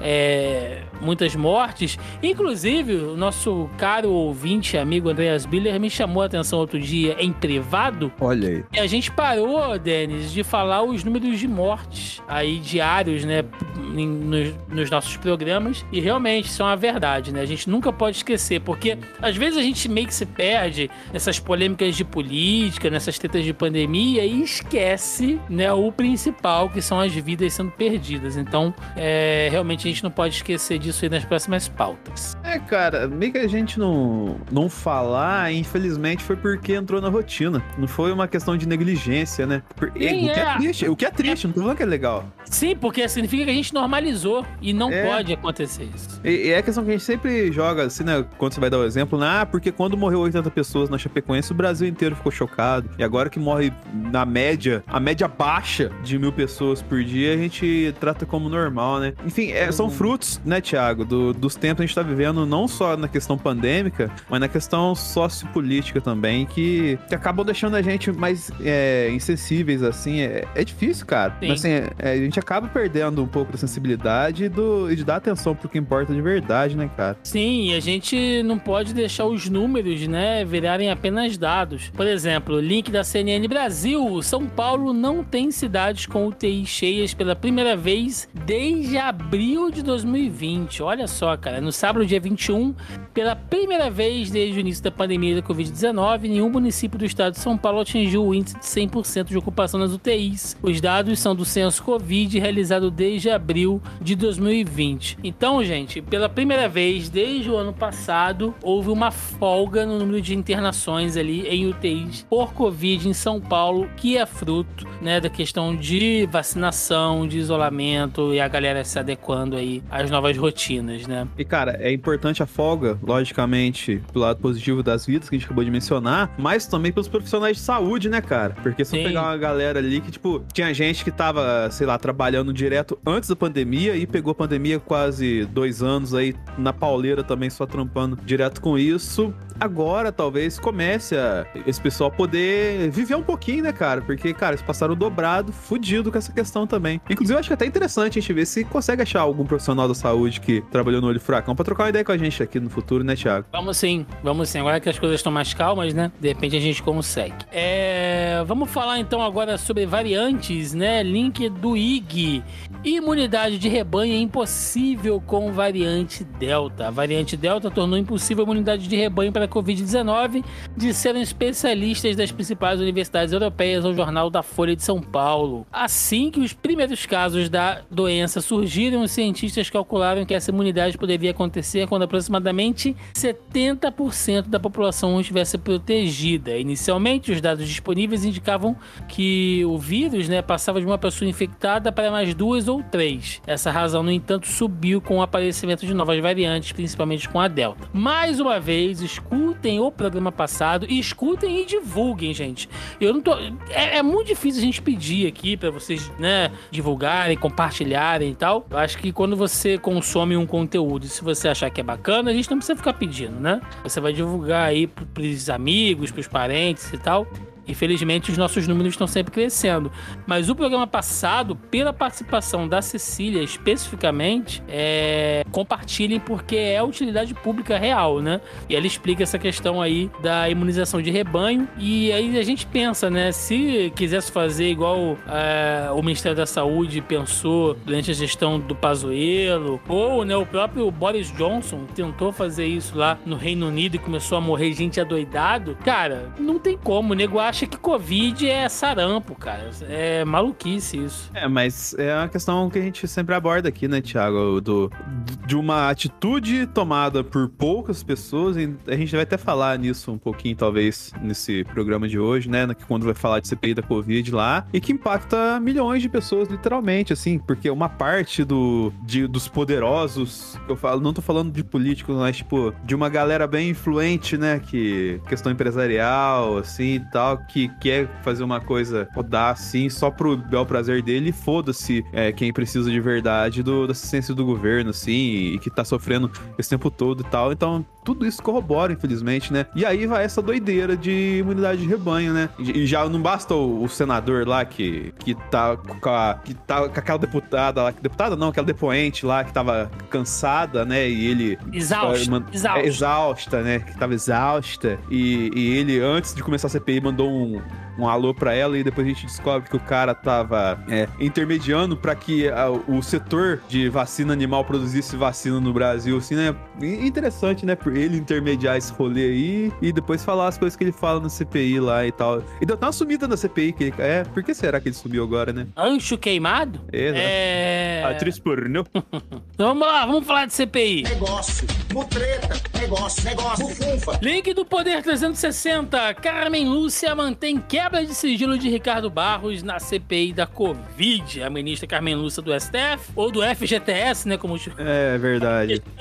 é, muitas mortes. Inclusive, o nosso caro ouvinte, amigo Andreas Biller, me chamou a atenção outro dia em privado Olha aí. e a gente parou, Denis, de falar os números de mortes aí diários, né, nos, nos nossos programas. E realmente, isso é uma verdade, né? A gente nunca pode esquecer, porque às vezes a gente meio que se perde nessas polêmicas de política, nessas tretas de pandemia e esquece, né, o principal, que são as vidas sendo perdidas. Então, é, realmente a gente não pode esquecer disso aí nas próximas pautas. É, cara, meio que a gente não, não falar, infelizmente, foi porque entrou na rotina. Não foi uma questão de negligência, né? Por- Sim, o que é. é. triste, o que é triste, não tô falando que é legal. Sim, porque significa que a gente normalizou e não É. pode acontecer isso. E, e é a questão que a gente sempre joga, assim, né? Quando você vai dar o exemplo, né? Ah, porque quando morreu 80 pessoas na Chapecoense, o Brasil inteiro ficou chocado. E agora que morre na média, a média baixa de mil pessoas por dia, a gente trata como normal, né? Enfim, é, são Uhum. frutos, né, Thiago, do- dos tempos que a gente tá vivendo, não só na questão pandêmica, mas na questão sociopolítica também, que, que acabam deixando a gente mais é, insensíveis, assim. É, é difícil, cara. Sim. Mas, assim, é- é, a gente acaba perdendo um pouco da sensibilidade e, do, e de dar atenção pro que importa de verdade, né, cara? Sim, e a gente não pode deixar os números, né, virarem apenas dados. Por exemplo, link da CNN Brasil: São Paulo não tem cidades com UTI cheias pela primeira vez desde abril de 2020. Olha só, cara, no sábado, dia 21, pela primeira vez desde o início da pandemia da Covid-19, nenhum município do estado de São Paulo atingiu o índice de 100% de ocupação nas UTIs. Os dados são do censo Covid realizado desde abril de 2020. Então, gente, pela primeira vez desde o ano passado, houve uma folga no número de internações ali em UTIs por Covid em São Paulo, que é fruto, né, da questão de vacinação, de isolamento e a galera se adequando aí às novas rotinas, né? E, cara, é importante a folga, logicamente, do lado positivo das vidas que a gente acabou de mencionar, mas também pelos profissionais de saúde, né, cara? Porque se eu pegar uma galera ali que, tipo, tinha gente que tava, sei lá, trabalhando direto antes da pandemia e pegou a pandemia quase dois anos aí na pauleira também, só trampando direto com isso. Agora, talvez, comece a esse pessoal poder viver um pouquinho, né, cara? Porque, cara, eles passaram dobrado, fudido com essa questão também. Inclusive, eu acho que é até interessante a gente ver se consegue achar algum profissional da saúde que trabalhou no olho furacão pra trocar uma ideia com a gente aqui no futuro, né, Thiago? Vamos sim, vamos sim. Agora que as coisas estão mais calmas, né? De repente a gente consegue. É, vamos falar então agora sobre variantes, né? Link do IG. Imunidade de rebanho é impossível com variante Delta. A variante Delta tornou impossível a imunidade de rebanho para a Covid-19, disseram especialistas das principais universidades europeias ao jornal da Folha de São Paulo. Assim que os primeiros casos da doença surgiram, os cientistas calcularam que essa imunidade poderia acontecer quando aproximadamente 70% da população estivesse protegida. Inicialmente, os dados disponíveis indicavam que o vírus né, passava de uma pessoa infectada para mais duas ou três. Essa razão, no entanto, subiu com o aparecimento de novas variantes, principalmente com a Delta. Mais uma vez, escutem o programa passado e escutem e divulguem, gente. Eu não tô. É, é muito difícil a gente pedir aqui para vocês, né, divulgarem, compartilharem e tal. Eu acho que quando você consome um conteúdo, se você achar que é bacana, a gente não precisa ficar pedindo, né? Você vai divulgar aí pros amigos, pros parentes e tal. Infelizmente, os nossos números estão sempre crescendo. Mas o programa passado, pela participação da Cecília especificamente, é... compartilhem porque é utilidade pública real, né? E ela explica essa questão aí da imunização de rebanho. E aí a gente pensa, né? Se quisesse fazer igual é, o Ministério da Saúde pensou durante a gestão do Pazuello, ou né, o próprio Boris Johnson tentou fazer isso lá no Reino Unido e começou a morrer gente adoidado, cara, não tem como. O nego acha que Covid é sarampo, cara. É maluquice isso. É, mas é uma questão que a gente sempre aborda aqui, né, Thiago? Do, de uma atitude tomada por poucas pessoas. A gente vai até falar nisso um pouquinho, talvez, nesse programa de hoje, né? Quando vai falar de CPI da Covid lá. E que impacta milhões de pessoas, literalmente, assim. Porque uma parte do, de, dos poderosos, eu falo, não tô falando de políticos, mas, tipo, de uma galera bem influente, né? Que questão empresarial, assim e tal que quer fazer uma coisa rodar assim só pro bel prazer dele, foda-se é, quem precisa de verdade do, da assistência do governo, assim, e que tá sofrendo esse tempo todo e tal. Então, tudo isso corrobora, infelizmente, né? E aí vai essa doideira de imunidade de rebanho, né? E já não basta o, o senador lá que, que, tá com a, que tá com aquela deputada lá, deputada não, aquela depoente lá que tava cansada, né? E ele. Exausta. exausta. É, exausta, né? Que tava exausta. E, e ele, antes de começar a CPI, mandou um, um alô para ela e depois a gente descobre que o cara tava é, intermediando para que a, o setor de vacina animal produzisse vacina no Brasil, assim, né? Interessante, né? Por ele intermediar esse rolê aí e depois falar as coisas que ele fala no CPI lá e tal. E deu até uma sumida na CPI, que ele, é, por que será que ele sumiu agora, né? Ancho queimado? É. Né? é... Atriz pornô. vamos lá, vamos falar de CPI. Negócio, mutreta, negócio, negócio, bufunfa. Link do Poder 360. Carmen Lúcia mantém quebra de sigilo de Ricardo Barros na CPI da Covid. A ministra Carmen Lúcia do STF, ou do FGTS, né, como... É verdade.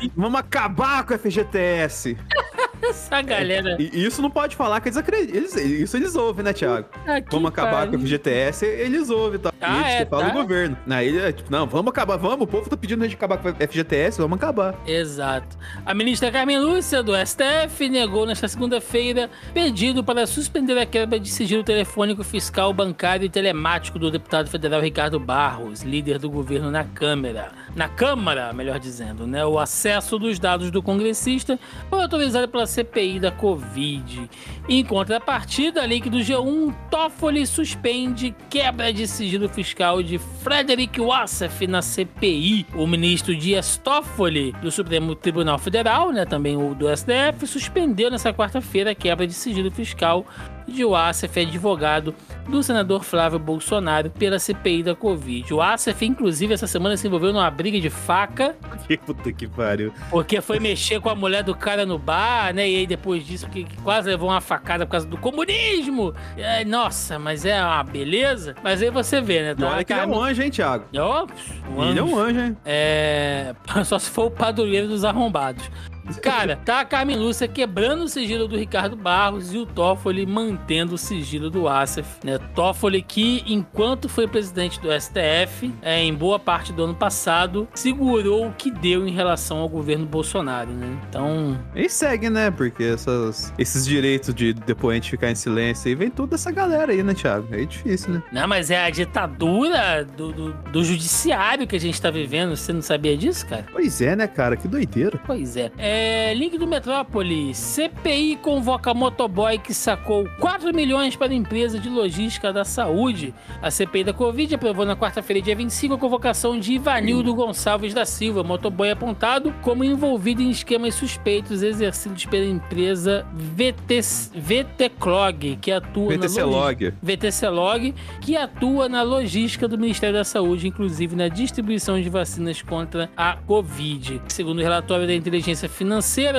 Que... Vamos acabar com o FGTS. Essa galera. E, isso não pode falar que eles acreditam. Isso eles ouvem, né, Thiago? Ah, vamos acabar com o FGTS, eles ouvem, tá? Ah, eles é, falam tá? do governo. Ele é tipo, não, vamos acabar, vamos. O povo tá pedindo a gente acabar com o FGTS, vamos acabar. Exato. A ministra Carmen Lúcia, do STF, negou nesta segunda-feira pedido para suspender a quebra de sigilo telefônico fiscal, bancário e telemático do deputado federal Ricardo Barros, líder do governo na Câmara. Na Câmara, melhor dizendo, né? O acesso dos dados do congressista foi autorizado pela CPI da Covid. Em contrapartida, a lei do G1, Toffoli suspende quebra de sigilo fiscal de Frederick Wassef na CPI. O ministro Dias Toffoli, do Supremo Tribunal Federal, né, também o do STF, suspendeu nessa quarta-feira a quebra de sigilo fiscal de Wassef, advogado do senador Flávio Bolsonaro pela CPI da Covid. O Wassef, inclusive, essa semana se envolveu numa briga de faca. Que puta que pariu. Porque foi mexer com a mulher do cara no bar, né? E aí depois disso, que quase levou uma facada por causa do comunismo. É, nossa, mas é uma beleza. Mas aí você vê, né? Tá olha que ele é um anjo, hein, Thiago? Oh, um ele é um anjo, hein? É. Só se for o padroeiro dos arrombados. Cara, tá a Carmen Lúcia quebrando o sigilo do Ricardo Barros e o Toffoli mantendo o sigilo do Asif, né? Toffoli que, enquanto foi presidente do STF, é, em boa parte do ano passado, segurou o que deu em relação ao governo Bolsonaro, né? Então... E segue, né? Porque essas, esses direitos de depoente ficar em silêncio aí, vem toda essa galera aí, né, Thiago? É difícil, né? Não, mas é a ditadura do, do, do judiciário que a gente tá vivendo. Você não sabia disso, cara? Pois é, né, cara? Que doideira. Pois é. é. Link do Metrópole. CPI convoca motoboy que sacou 4 milhões para a empresa de logística da saúde. A CPI da Covid aprovou na quarta-feira, dia 25, a convocação de Ivanildo Gonçalves da Silva, motoboy apontado como envolvido em esquemas suspeitos exercidos pela empresa VT, VTClog, que atua VTC na Log. VTC Log, que atua na logística do Ministério da Saúde, inclusive na distribuição de vacinas contra a Covid. Segundo o relatório da inteligência financeira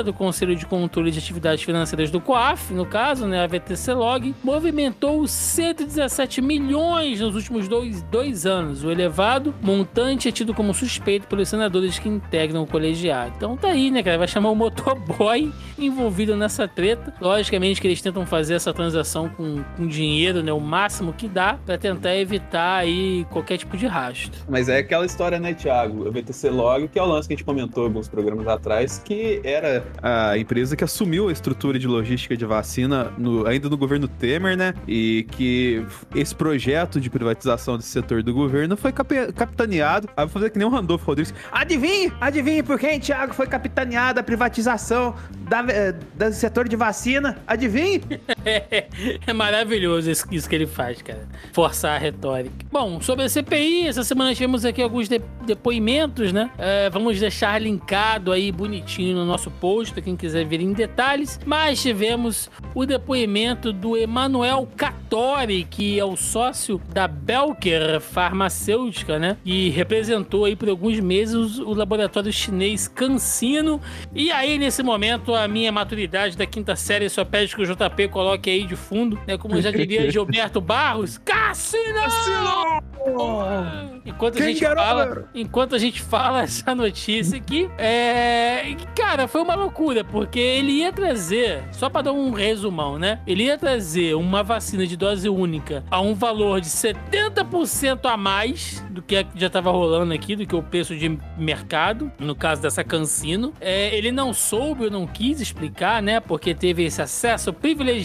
do Conselho de Controle de Atividades Financeiras do COAF, no caso, né, a VTC Log, movimentou 117 milhões nos últimos dois, dois anos. O elevado montante é tido como suspeito pelos senadores que integram o colegiado. Então tá aí, né, cara? Vai chamar o motoboy envolvido nessa treta. Logicamente que eles tentam fazer essa transação com, com dinheiro, né, o máximo que dá, para tentar evitar aí qualquer tipo de rastro. Mas é aquela história, né, Thiago? O VTC Log, que é o lance que a gente comentou alguns programas atrás, que era a empresa que assumiu a estrutura de logística de vacina no- ainda no governo Temer, né? E que esse projeto de privatização desse setor do governo foi cape- capitaneado. Aí vou fazer que nem o Randolfo Rodrigues. Adivinhe! Adivinhe por quem, Thiago, foi capitaneada a privatização da, eh, do setor de vacina? Adivinhe? É maravilhoso isso, que ele faz, cara. Forçar a retórica. Bom, sobre a CPI, essa semana tivemos aqui alguns de- depoimentos, né? É, vamos deixar linkado aí bonitinho no nosso post, quem quiser ver em detalhes. Mas tivemos o depoimento do Emanuel Cattori, que é o sócio da Belker Farmacêutica, né? E representou aí por alguns meses o laboratório chinês Cancino. E aí, nesse momento, a minha maturidade da quinta série só pede que o JP coloque aí de fundo, né? Como já diria Gilberto Barros, Cassino! Enquanto a Quem gente que era, fala, enquanto a gente fala essa notícia aqui, é, cara, foi uma loucura, porque ele ia trazer, só pra dar um resumão, né? Ele ia trazer uma vacina de dose única a um valor de 70% a mais do que já tava rolando aqui, do que o preço de mercado, no caso dessa Cancino. É, ele não soube ou não quis explicar, né? Porque teve esse acesso privilegiado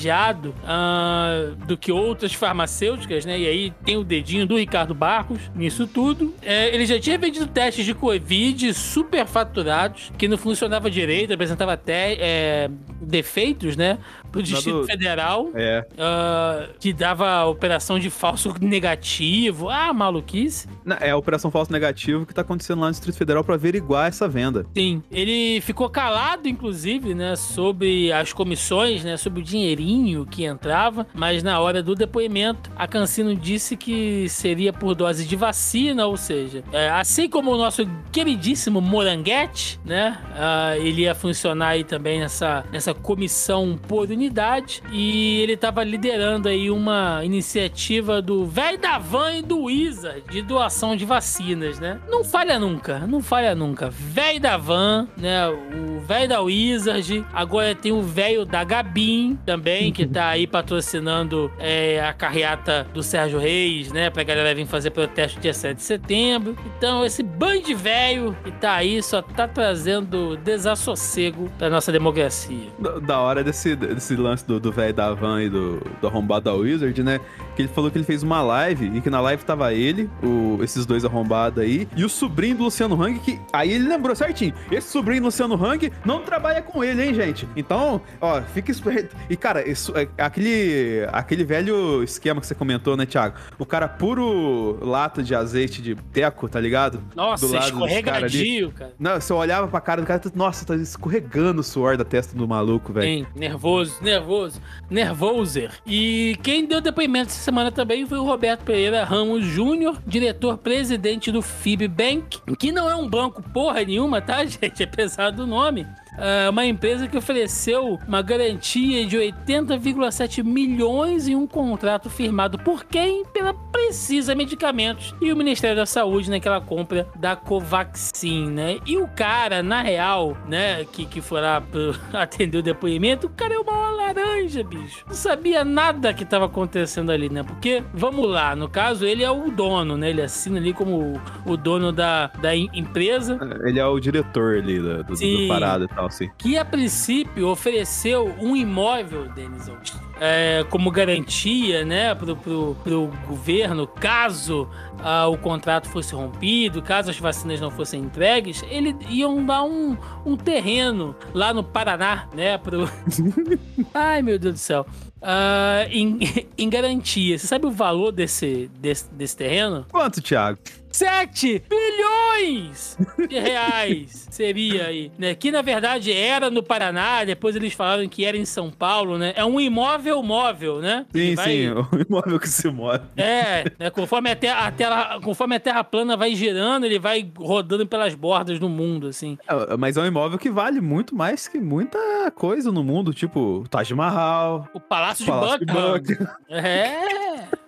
ah, do que outras farmacêuticas, né? E aí tem o dedinho do Ricardo Barros nisso tudo. É, ele já tinha vendido testes de Covid superfaturados, que não funcionava direito, apresentava até é, defeitos, né? Pro Distrito do- Federal. É. ah, que dava operação de falso negativo. Ah, maluquice. Não, É a Operação Falso Negativo que tá acontecendo lá no Distrito Federal pra averiguar essa venda. Sim, ele ficou calado, inclusive, né, sobre as comissões, né, sobre o dinheirinho que entrava, mas na hora do depoimento, a Cancino disse que seria por dose de vacina, ou seja, é, assim como o nosso queridíssimo Moranguete, né, ah, ele ia funcionar aí também nessa, nessa comissão por unidade, e ele estava liderando aí uma iniciativa do velho da Van e do Wizard de doação de vacinas, né? Não falha nunca, não falha nunca. Velho da Van, né? O velho da Wizard, agora tem o velho da Gabin também, que tá aí patrocinando é, a carreata do Sérgio Reis, né? Pra galera vir fazer protesto dia 7 de setembro. Então, esse bando de velho que tá aí só tá trazendo desassossego pra nossa democracia. Da- Da hora desse, desse lance do velho da van e do, do arrombado da Wizard, né? Que ele falou que ele fez uma live e que na live tava ele, o, esses dois arrombados aí, e o sobrinho do Luciano Hang, que aí ele lembrou certinho. Esse sobrinho do Luciano Hang não trabalha com ele, hein, gente? Então, ó, fica esperto. E, cara, é, aquele, aquele velho esquema que você comentou, né, Thiago? O cara puro lata de azeite de teco, tá ligado? Nossa, Do lado dos cara escorregadio, cara. Não, você olhava pra cara do cara, nossa, tá escorregando o suor da testa do maluco, velho. Sim, nervoso, nervoso, nervoser. E quem deu depoimento essa semana também foi o Roberto Pereira Ramos Júnior, diretor-presidente do FIB Bank, que não é um banco porra nenhuma, tá, gente? Apesar do nome. Ah, uma empresa que ofereceu uma garantia de 80,7 milhões em um contrato firmado por quem? Pela Precisa Medicamentos e o Ministério da Saúde naquela compra da Covaxin, né? E o cara, na real, né, que, que foi lá atender o depoimento, o cara é uma laranja, bicho. Não sabia nada que tava acontecendo ali, né? Porque, vamos lá, no caso, ele é o dono, né? Ele assina ali como o, dono da, da em- empresa. Ele é o diretor ali do, Sim. do parada e tal, que a princípio ofereceu um imóvel, Denison, é, como garantia, né, pro, pro, pro governo, caso ah, o contrato fosse rompido, caso as vacinas não fossem entregues, eles iam dar um, um terreno lá no Paraná, né, pro... Ai, meu Deus do céu. Ah, em, em garantia. Você sabe o valor desse, desse, desse terreno? Quanto, Thiago? 7 bilhões de reais seria aí, né? Que na verdade era no Paraná, depois eles falaram que era em São Paulo, né? É um imóvel móvel, né? Sim, vai- sim, o imóvel que se move. É, né? conforme, a terra, a terra- conforme a Terra plana vai girando, ele vai rodando pelas bordas do mundo, assim. É, Mas é um imóvel que vale muito mais que muita coisa no mundo, tipo Taj Mahal, O Palácio de Palácio de. Buckingham. É.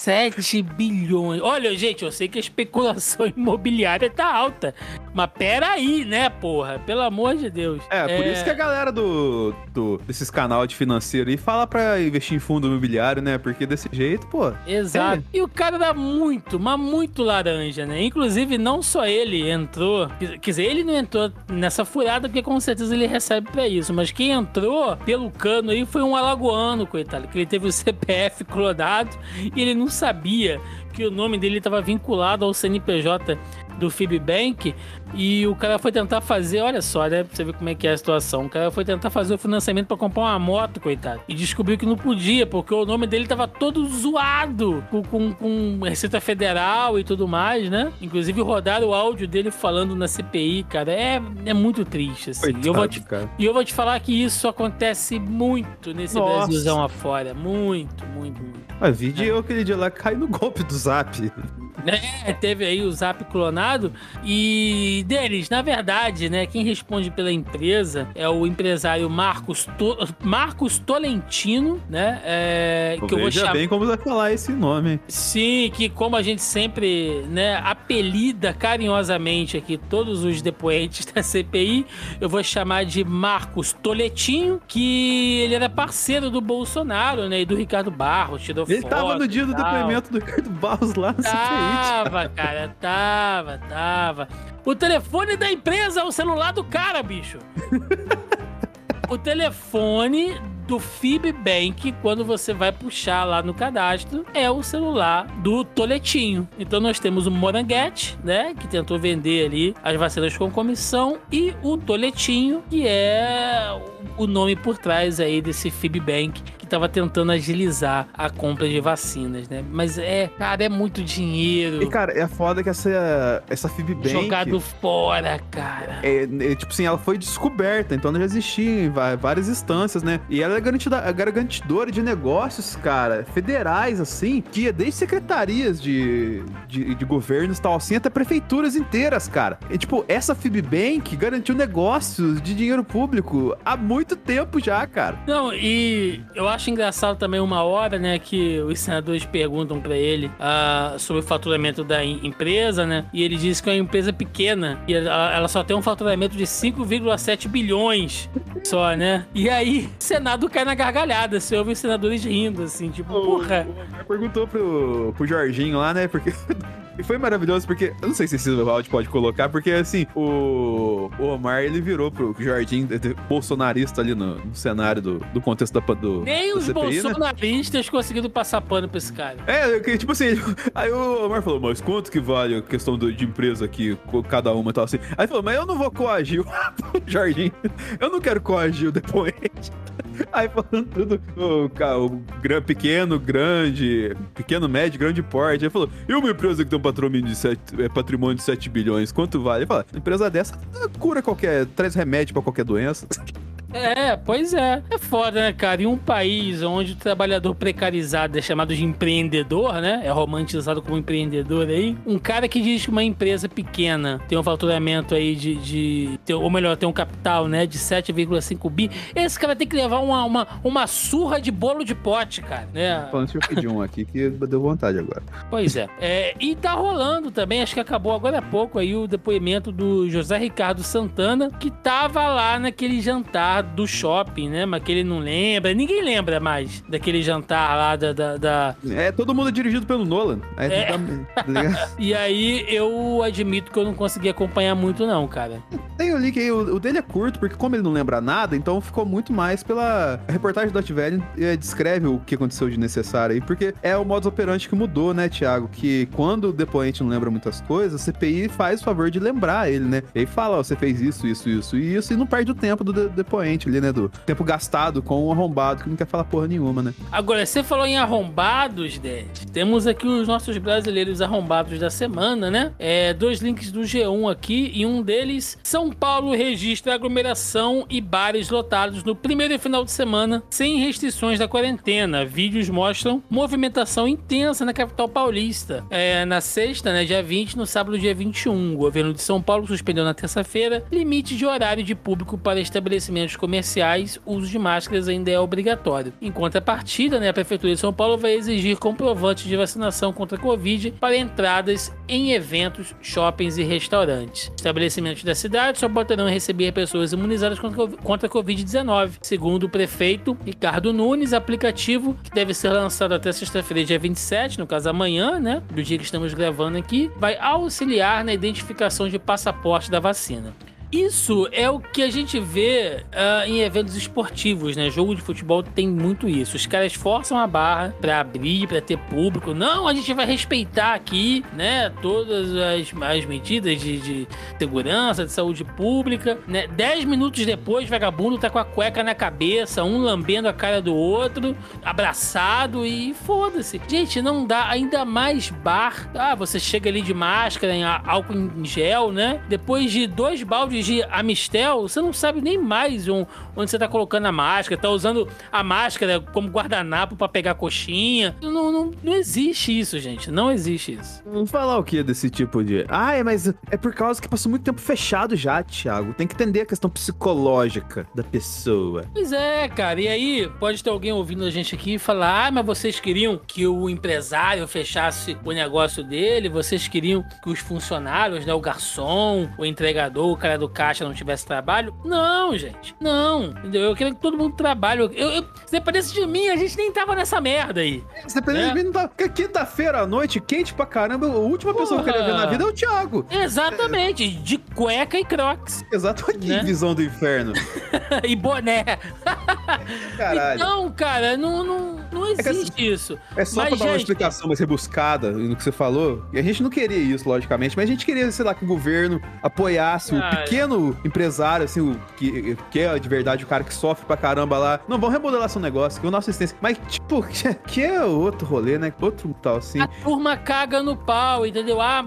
7 bilhões. Olha, gente, eu sei que a especulação imobiliária tá alta. Mas pera aí, né, porra? Pelo amor de Deus. É, por isso que a galera do, do desses canal de financeiro aí fala pra investir em fundo imobiliário, né? Porque desse jeito, pô. Exato. E o cara era muito, mas muito laranja, né? Inclusive, não só ele entrou. Quer dizer, ele não entrou nessa furada, porque com certeza ele recebe pra isso. Mas quem entrou pelo cano aí foi um alagoano, coitado. Que ele teve o CPF clonado e ele não sabia que o nome dele estava vinculado ao CNPJ do Fibbank e o cara foi tentar fazer, olha só, né? Pra você ver como é que é a situação. O cara foi tentar fazer o financiamento pra comprar uma moto, coitado. E descobriu que não podia, porque o nome dele tava todo zoado com, com, com Receita Federal e tudo mais, né? Inclusive rodaram o áudio dele falando na CPI, cara. É, é muito triste, assim. E eu vou te, cara. e eu vou te falar que isso acontece muito nesse Nossa. Brasilzão afora. Muito, muito, muito. Mas vídeo eu aquele dia lá cai no golpe do zap. É, teve aí o Zap clonado e deles, na verdade, né, quem responde pela empresa é o empresário Marcos, to Marcos Tolentino, né, é, que eu vou chamar... bem como vai falar esse nome. Sim, que como a gente sempre, né, apelida carinhosamente aqui todos os depoentes da CPI, eu vou chamar de Marcos Toletinho, que ele era parceiro do Bolsonaro, né, e do Ricardo Barros, tirou Ele foto tava no dia do depoimento do Ricardo Barros lá no CPI. Tava, cara, tava, tava. O telefone da empresa é o celular do cara, bicho. o telefone do Fibbank, quando você vai puxar lá no cadastro, é o celular do Toletinho. Então nós temos o Moranguete, né, que tentou vender ali as vacinas com comissão, e o Toletinho, que é o nome por trás aí desse Fibbank, que tava tentando agilizar a compra de vacinas, né? Mas é, cara, é muito dinheiro E, cara, é foda que essa, essa Fibbank... jogado fora, cara. É, é, tipo assim, ela foi descoberta, então ela já existia em várias instâncias, né? E ela é garantidora de negócios, cara, federais, assim, que é desde secretarias de, de, de governos tal, assim, até prefeituras inteiras, cara. E, tipo, essa Fibbank garantiu negócios de dinheiro público há muito tempo já, cara. Não, e eu acho engraçado também uma hora, né, que os senadores perguntam pra ele ah, sobre o faturamento da em- empresa, né? E ele diz que é uma empresa pequena e ela, ela só tem um faturamento de 5,7 bilhões só, né? E aí, o Senado cai na gargalhada, você ouve os senadores rindo, assim, tipo, porra. O perguntou pro, pro Jorginho lá, né? Porque. E foi maravilhoso, porque. Eu não sei se esse áudio pode colocar, porque assim, o, o Omar ele virou pro de- bolsonarista ali no, no cenário do, do contexto da, do, Nem os CPI, né? bolsonaristas conseguiram passar pano pra esse cara. É, tipo assim, aí o Omar falou, mas quanto que vale a questão do- de empresa aqui, cada uma e tal assim? Aí falou, mas eu não vou coagir o Jorginho, eu não quero coagir o depoente. Aí falando tudo, o, o gran- pequeno, grande, pequeno, médio, grande porte. Aí falou, e uma empresa que tem um patrimônio de 7, é, patrimônio de 7 bilhões, quanto vale? Fala, empresa dessa cura qualquer, traz remédio pra qualquer doença. É, pois é. É foda, né, cara? Em um país onde o trabalhador precarizado é chamado de empreendedor, né? É romantizado como empreendedor aí. Um cara que diz que uma empresa pequena tem um faturamento aí de. de ou melhor, tem um capital, né? De 7,5 bi. Esse cara tem que levar uma, uma, uma surra de bolo de pote, cara, né? Falando se eu pedi um aqui que deu vontade agora. Pois é. É, E tá rolando também, acho que acabou agora há pouco aí o depoimento do José Ricardo Santana, que tava lá naquele jantar do shopping, né? Mas que ele não lembra, ninguém lembra mais daquele jantar lá da. da- da- É, todo mundo é dirigido pelo Nolan. Aí É. tá- tá? E aí eu admito que eu não consegui acompanhar muito, não, cara. Tem o link aí, o, dele é curto, porque como ele não lembra nada, então ficou muito mais pela a reportagem do Ativelli é, descreve o que aconteceu de necessário aí, porque é o modus operandi que mudou, né, Thiago? Que quando o depoente não lembra muitas coisas, a CPI faz o favor de lembrar ele, né? E aí fala, ó, você fez isso, isso, isso e isso, e não perde o tempo do de- depoente ali, né? Do tempo gastado com um arrombado que não quer falar porra nenhuma, né? Agora, você falou em arrombados, Ded. Temos aqui os nossos brasileiros arrombados da semana, né? É, dois links do G1 aqui, e um deles, São Paulo registra aglomeração e bares lotados no primeiro final de semana, sem restrições da quarentena. Vídeos mostram movimentação intensa na capital paulista. É, na sexta, né, dia 20, no sábado, dia 21. O governo de São Paulo suspendeu na terça-feira limite de horário de público para estabelecimentos comerciais. O uso de máscaras ainda é obrigatório. Em contrapartida, né, a Prefeitura de São Paulo vai exigir comprovantes de vacinação contra a Covid para entradas em eventos, shoppings e restaurantes. Estabelecimentos da cidade só poderão receber pessoas imunizadas contra a Covid-19. Segundo o prefeito Ricardo Nunes, aplicativo que deve ser lançado até sexta-feira, dia 27, no caso amanhã, né, do dia que estamos gravando aqui, vai auxiliar na identificação de passaporte da vacina. Isso é o que a gente vê ah, em eventos esportivos, né? Jogo de futebol tem muito isso. Os caras forçam a barra pra abrir, pra ter público. Não, a gente vai respeitar aqui, né? Todas as, as medidas de, de segurança, de saúde pública, né? Dez minutos depois, vagabundo tá com a cueca na cabeça, um lambendo a cara do outro, abraçado e foda-se. Gente, não dá ainda mais bar. Ah, você chega ali de máscara, em álcool em gel, né? Depois de dois baldes de Amistel, você não sabe nem mais um- onde você tá colocando a máscara, tá usando a máscara como guardanapo pra pegar coxinha. Não, não, não existe isso, gente. Não existe isso. Vamos falar o que desse tipo de. Ah, mas é por causa que passou muito tempo fechado já, Thiago. Tem que entender a questão psicológica da pessoa. Pois é, cara. E aí, pode ter alguém ouvindo a gente aqui e falar: ah, mas vocês queriam que o empresário fechasse o negócio dele, vocês queriam que os funcionários, né, o garçom, o entregador, o cara do caixa não tivesse trabalho? Não, gente. Não. Entendeu? Eu quero que todo mundo trabalhe. Eu, eu, se dependesse de mim, a gente nem tava nessa merda aí. Você dependendo É. de mim, não tá. Porque quinta-feira à noite, quente pra caramba, a última pessoa que eu queria ver Porra. na vida é o Thiago. Exatamente. De cueca e crocs. Exato, que Né? visão do inferno. e boné. Caralho. Então, cara, não, não, não que existe isso. É só Mas, pra dar uma gente- explicação mais rebuscada no que você falou. E a gente não queria isso, logicamente, mas a gente queria, sei lá, que o governo apoiasse o Cara. Pequeno empresário, assim, o que, que é de verdade o cara que sofre pra caramba lá. Não, vamos remodelar seu negócio, que o nosso assistência. Mas, tipo, que, é outro rolê, né? Outro tal, assim. A turma caga no pau, entendeu? Ah,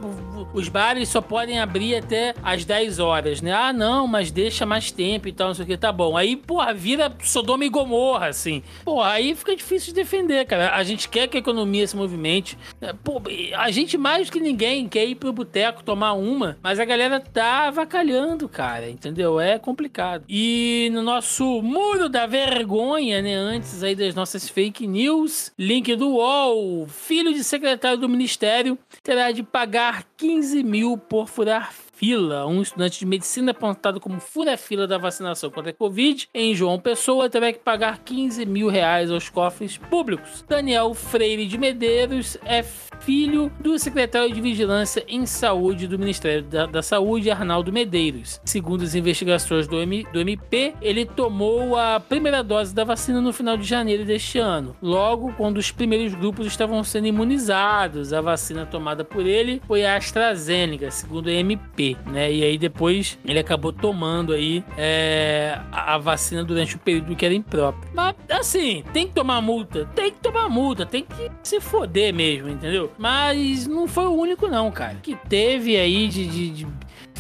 os bares só podem abrir até às 10 horas, né? Ah, não, mas deixa mais tempo e tal, não sei o que, tá bom. Aí, porra, vira Sodoma e Gomorra, assim. Porra, aí fica difícil de defender, cara. A gente quer que a economia se movimente. É, Pô, a gente mais que ninguém quer ir pro boteco tomar uma, mas a galera tá avacalhando, cara, entendeu? É complicado. E no nosso muro da vergonha, né, antes aí das nossas fake news, link do UOL, filho de secretário do ministério terá de pagar 15 mil por furar fila. Um estudante de medicina apontado como fura-fila da vacinação contra a Covid em João Pessoa terá que pagar 15 mil reais aos cofres públicos. Daniel Freire de Medeiros é filho do secretário de Vigilância em Saúde do Ministério da, da Saúde, Arnaldo Medeiros. Segundo as investigações do, M- do MP, ele tomou a primeira dose da vacina no final de janeiro deste ano. Logo, quando os primeiros grupos estavam sendo imunizados, a vacina tomada por ele foi a AstraZeneca, segundo a MP, né? E aí depois ele acabou tomando aí é, a vacina durante o período que era impróprio. Mas assim, tem que tomar multa, tem que tomar multa, tem que se foder mesmo, entendeu? Mas não foi o único não, cara. Que teve aí de, de- de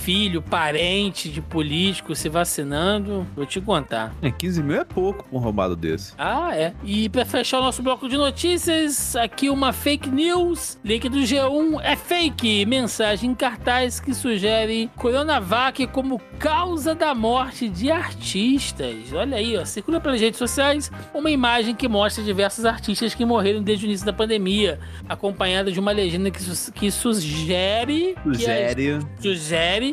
filho, parente de político se vacinando, vou te contar. É, 15 mil é pouco pra um roubado desse. Ah, é. E pra fechar o nosso bloco de notícias, aqui uma fake news. Link do G1 é fake. Mensagem em cartaz que sugere Coronavac como causa da morte de artistas. Olha aí, ó. Circula pelas redes sociais uma imagem que mostra diversos artistas que morreram desde o início da pandemia, acompanhada de uma legenda que, su- que sugere. que as- Sério. sugere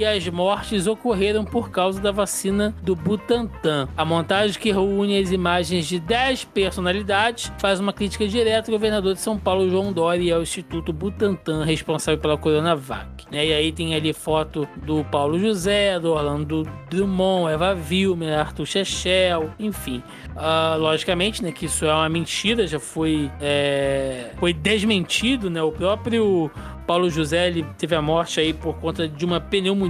que as mortes ocorreram por causa da vacina do Butantan. A montagem que reúne as imagens de 10 personalidades faz uma crítica direta ao governador de São Paulo, João Dória, e ao Instituto Butantan, responsável pela Coronavac. Né, E aí tem ali foto do Paulo José, do Orlando Drummond, Eva Vilmer, Arthur Chechel, enfim. Ah, logicamente, né, que isso é uma mentira, já foi, é, foi desmentido, né? O próprio Paulo José teve a morte aí por conta de uma pneumonia.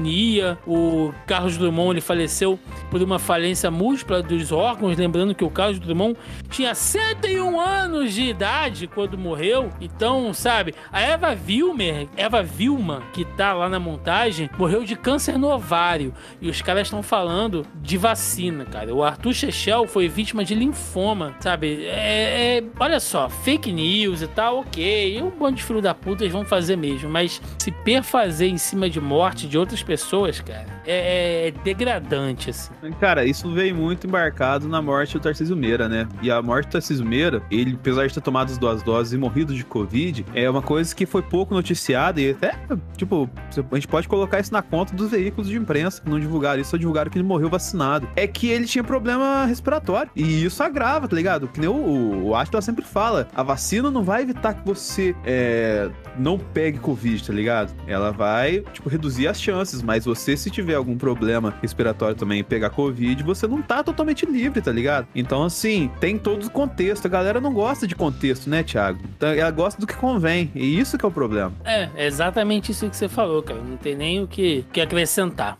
O Carlos Drummond ele faleceu por uma falência múltipla dos órgãos. Lembrando que o Carlos Drummond tinha 101 anos de idade quando morreu. Então, sabe, a Eva Vilmer, Eva Vilma, que tá lá na montagem, morreu de câncer no ovário. E os caras estão falando de vacina, cara. O Arthur Chechel foi vítima de linfoma, sabe? É, é- olha só, fake news e tal, ok. E um bando de filho da puta eles vão fazer mesmo. Mas se perfazer em cima de morte de outras pessoas, cara, é, é degradante, assim. Cara, isso veio muito embarcado na morte do Tarcísio Meira, né? E a morte do Tarcísio Meira, ele, apesar de ter tomado as duas doses e morrido de Covid, é uma coisa que foi pouco noticiada e até, tipo, a gente pode colocar isso na conta dos veículos de imprensa que não divulgaram isso, só divulgaram que ele morreu vacinado. É que ele tinha problema respiratório. E isso agrava, tá ligado? Que nem o, o Atila sempre fala, a vacina não vai evitar que você é, não pegue Covid, tá ligado? Ela vai, tipo, reduzir as chances, mas você, se tiver algum problema respiratório também e pegar Covid, você não tá totalmente livre, tá ligado? Então, assim, tem todo o contexto. A galera não gosta de contexto, né, Thiago? Então, ela gosta do que convém. E isso que é o problema. É, é exatamente isso que você falou, cara. Não tem nem o que, que acrescentar.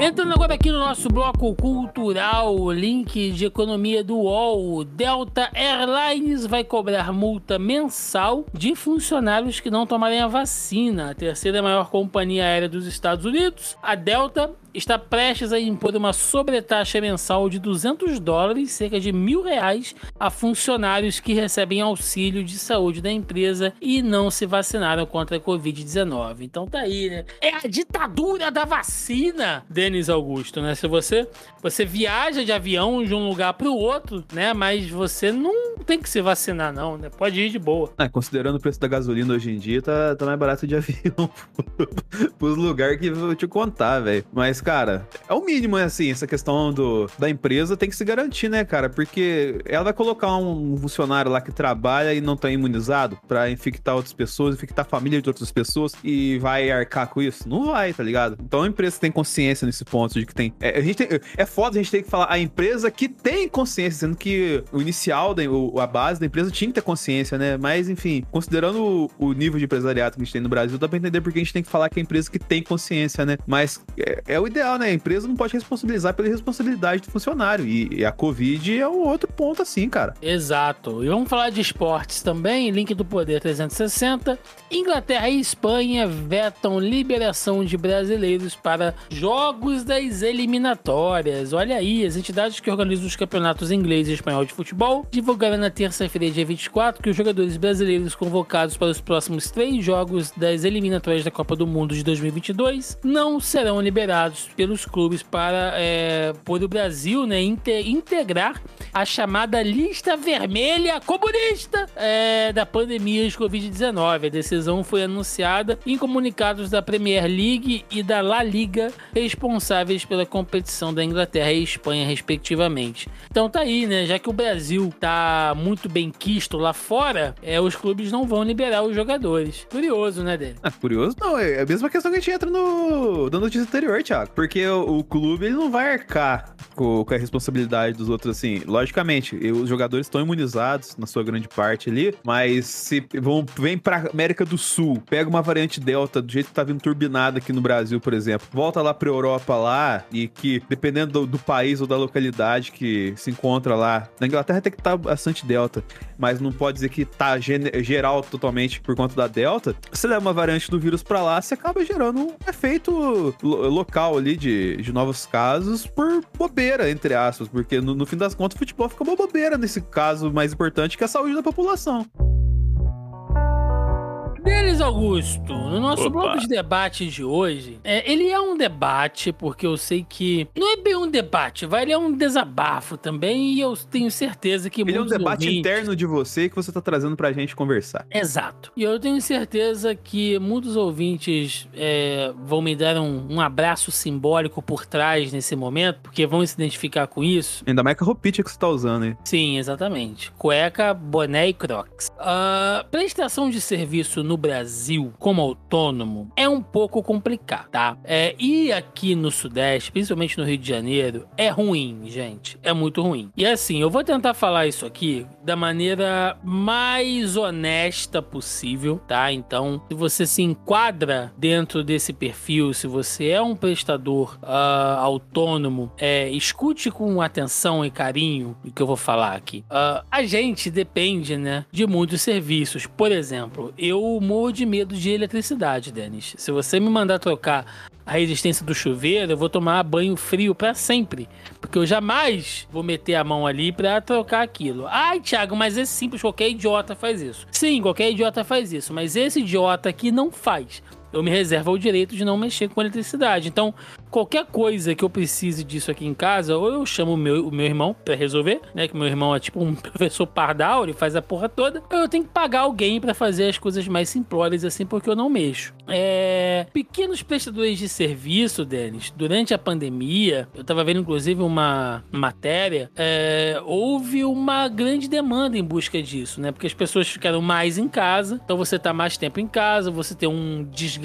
Entrando agora aqui no nosso bloco cultural, link de economia do UOL, Delta Airlines vai cobrar multa mensal de funcionários que não tomarem a vacina. A terceira maior companhia aérea dos Estados Unidos, a Delta, está prestes a impor uma sobretaxa mensal de 200 dólares, cerca de mil reais, a funcionários que recebem auxílio de saúde da empresa e não se vacinaram contra a Covid-19. Então tá aí, né? É a ditadura da vacina, Denis Augusto, né? Se você, você viaja de avião de um lugar para o outro, né? Mas você não tem que se vacinar, não, né? Pode ir de boa. Ah, considerando o preço da gasolina hoje em dia, tá, tá mais barato de avião pros lugares que eu vou te contar, velho. Mas, cara, é o mínimo, é assim, essa questão do, da empresa tem que se garantir, né, cara? Porque ela vai colocar um funcionário lá que trabalha e não tá imunizado pra infectar outras pessoas, infectar a família de outras pessoas e vai arcar com isso? Não vai, tá ligado? Então a empresa tem consciência nesse ponto de que tem. É, a gente tem, é foda a gente ter que falar a empresa que tem consciência, sendo que o inicial, da, o, a base da empresa tinha que ter consciência, né? Mas, enfim, considerando o, o nível de empresariado que a gente tem no Brasil, dá pra entender porque a gente tem que falar que é a empresa que tem consciência, né? Mas é, é o ideal, né? A empresa não pode responsabilizar pela responsabilidade do funcionário. E, e a Covid é um outro ponto, assim, cara. Exato. E vamos falar de esportes também. Link do Poder 360. Inglaterra e Espanha vetam liberação de brasileiros para jogos das eliminatórias. Olha aí, as entidades que organizam os campeonatos inglês e espanhol de futebol divulgaram na terça-feira, dia 24, que os jogadores brasileiros convocados para os próximos três jogos das eliminatórias da Copa do Mundo de 2022 não serão liberados pelos clubes para é, por o Brasil né, inte- integrar a chamada lista vermelha comunista é, da pandemia de Covid-19. A decisão foi anunciada em comunicados da Premier League e da La Liga, responsáveis pela competição da Inglaterra e Espanha, respectivamente. Então tá aí, né? Já que o Brasil tá muito bem quisto lá fora, é, os clubes não vão liberar os jogadores. Curioso, né, dele? Ah, curioso? Não, é a mesma questão que a gente entra no da notícia anterior, Thiago. Porque o, o clube ele não vai arcar com, com a responsabilidade dos outros, assim. Logicamente, os jogadores estão imunizados, na sua grande parte ali, mas se vão, vem pra América do Sul, pega uma variante Delta, do jeito que tá vindo turbinada aqui no Brasil, por exemplo, volta lá pra Europa Europa lá e que, dependendo do, do país ou da localidade que se encontra lá, na Inglaterra tem que estar bastante Delta, mas não pode dizer que tá geral totalmente por conta da Delta. Você leva uma variante do vírus pra lá, você acaba gerando um efeito lo- local ali de, de novos casos por bobeira, entre aspas, porque no, no fim das contas o futebol fica uma bobeira nesse caso mais importante que é a saúde da população. Deles, Augusto, no nosso Opa. bloco de debate de hoje, é, ele é um debate, porque eu sei que não é bem um debate, vai, ele é um desabafo também, e eu tenho certeza que Ele é um debate ouvintes- interno de você que você tá trazendo pra gente conversar. Exato. E eu tenho certeza que muitos ouvintes é, vão me dar um, um abraço simbólico por trás nesse momento, porque vão se identificar com isso. Ainda mais com a roupinha que você tá usando aí. Sim, exatamente. Cueca, boné e crocs. A prestação de serviço no Brasil como autônomo é um pouco complicado, tá? É, e aqui no Sudeste, principalmente no Rio de Janeiro, é ruim, gente. É muito ruim. E assim, eu vou tentar falar isso aqui da maneira mais honesta possível, tá? Então, se você se enquadra dentro desse perfil, se você é um prestador ah, autônomo, é, escute com atenção e carinho o que eu vou falar aqui. Ah, a gente depende, né, de muitos serviços. Por exemplo, eu morro de medo de eletricidade, Denis. Se você me mandar trocar a resistência do chuveiro, eu vou tomar banho frio pra sempre. Porque eu jamais vou meter a mão ali pra trocar aquilo. Ai, Thiago, mas é simples, qualquer idiota faz isso. Sim, qualquer idiota faz isso, mas esse idiota aqui não faz. Eu me reservo o direito de não mexer com eletricidade. Então, qualquer coisa que eu precise disso aqui em casa, ou eu chamo o meu, o meu irmão pra resolver, né? Que meu irmão é tipo um professor pardal, ele faz a porra toda. Ou eu tenho que pagar alguém pra fazer as coisas mais simplórias assim, porque eu não mexo. É... Pequenos prestadores de serviço, Denis, durante a pandemia, eu tava vendo inclusive uma matéria, é, houve uma grande demanda em busca disso, né? Porque as pessoas ficaram mais em casa, então você tá mais tempo em casa, você tem um desgaste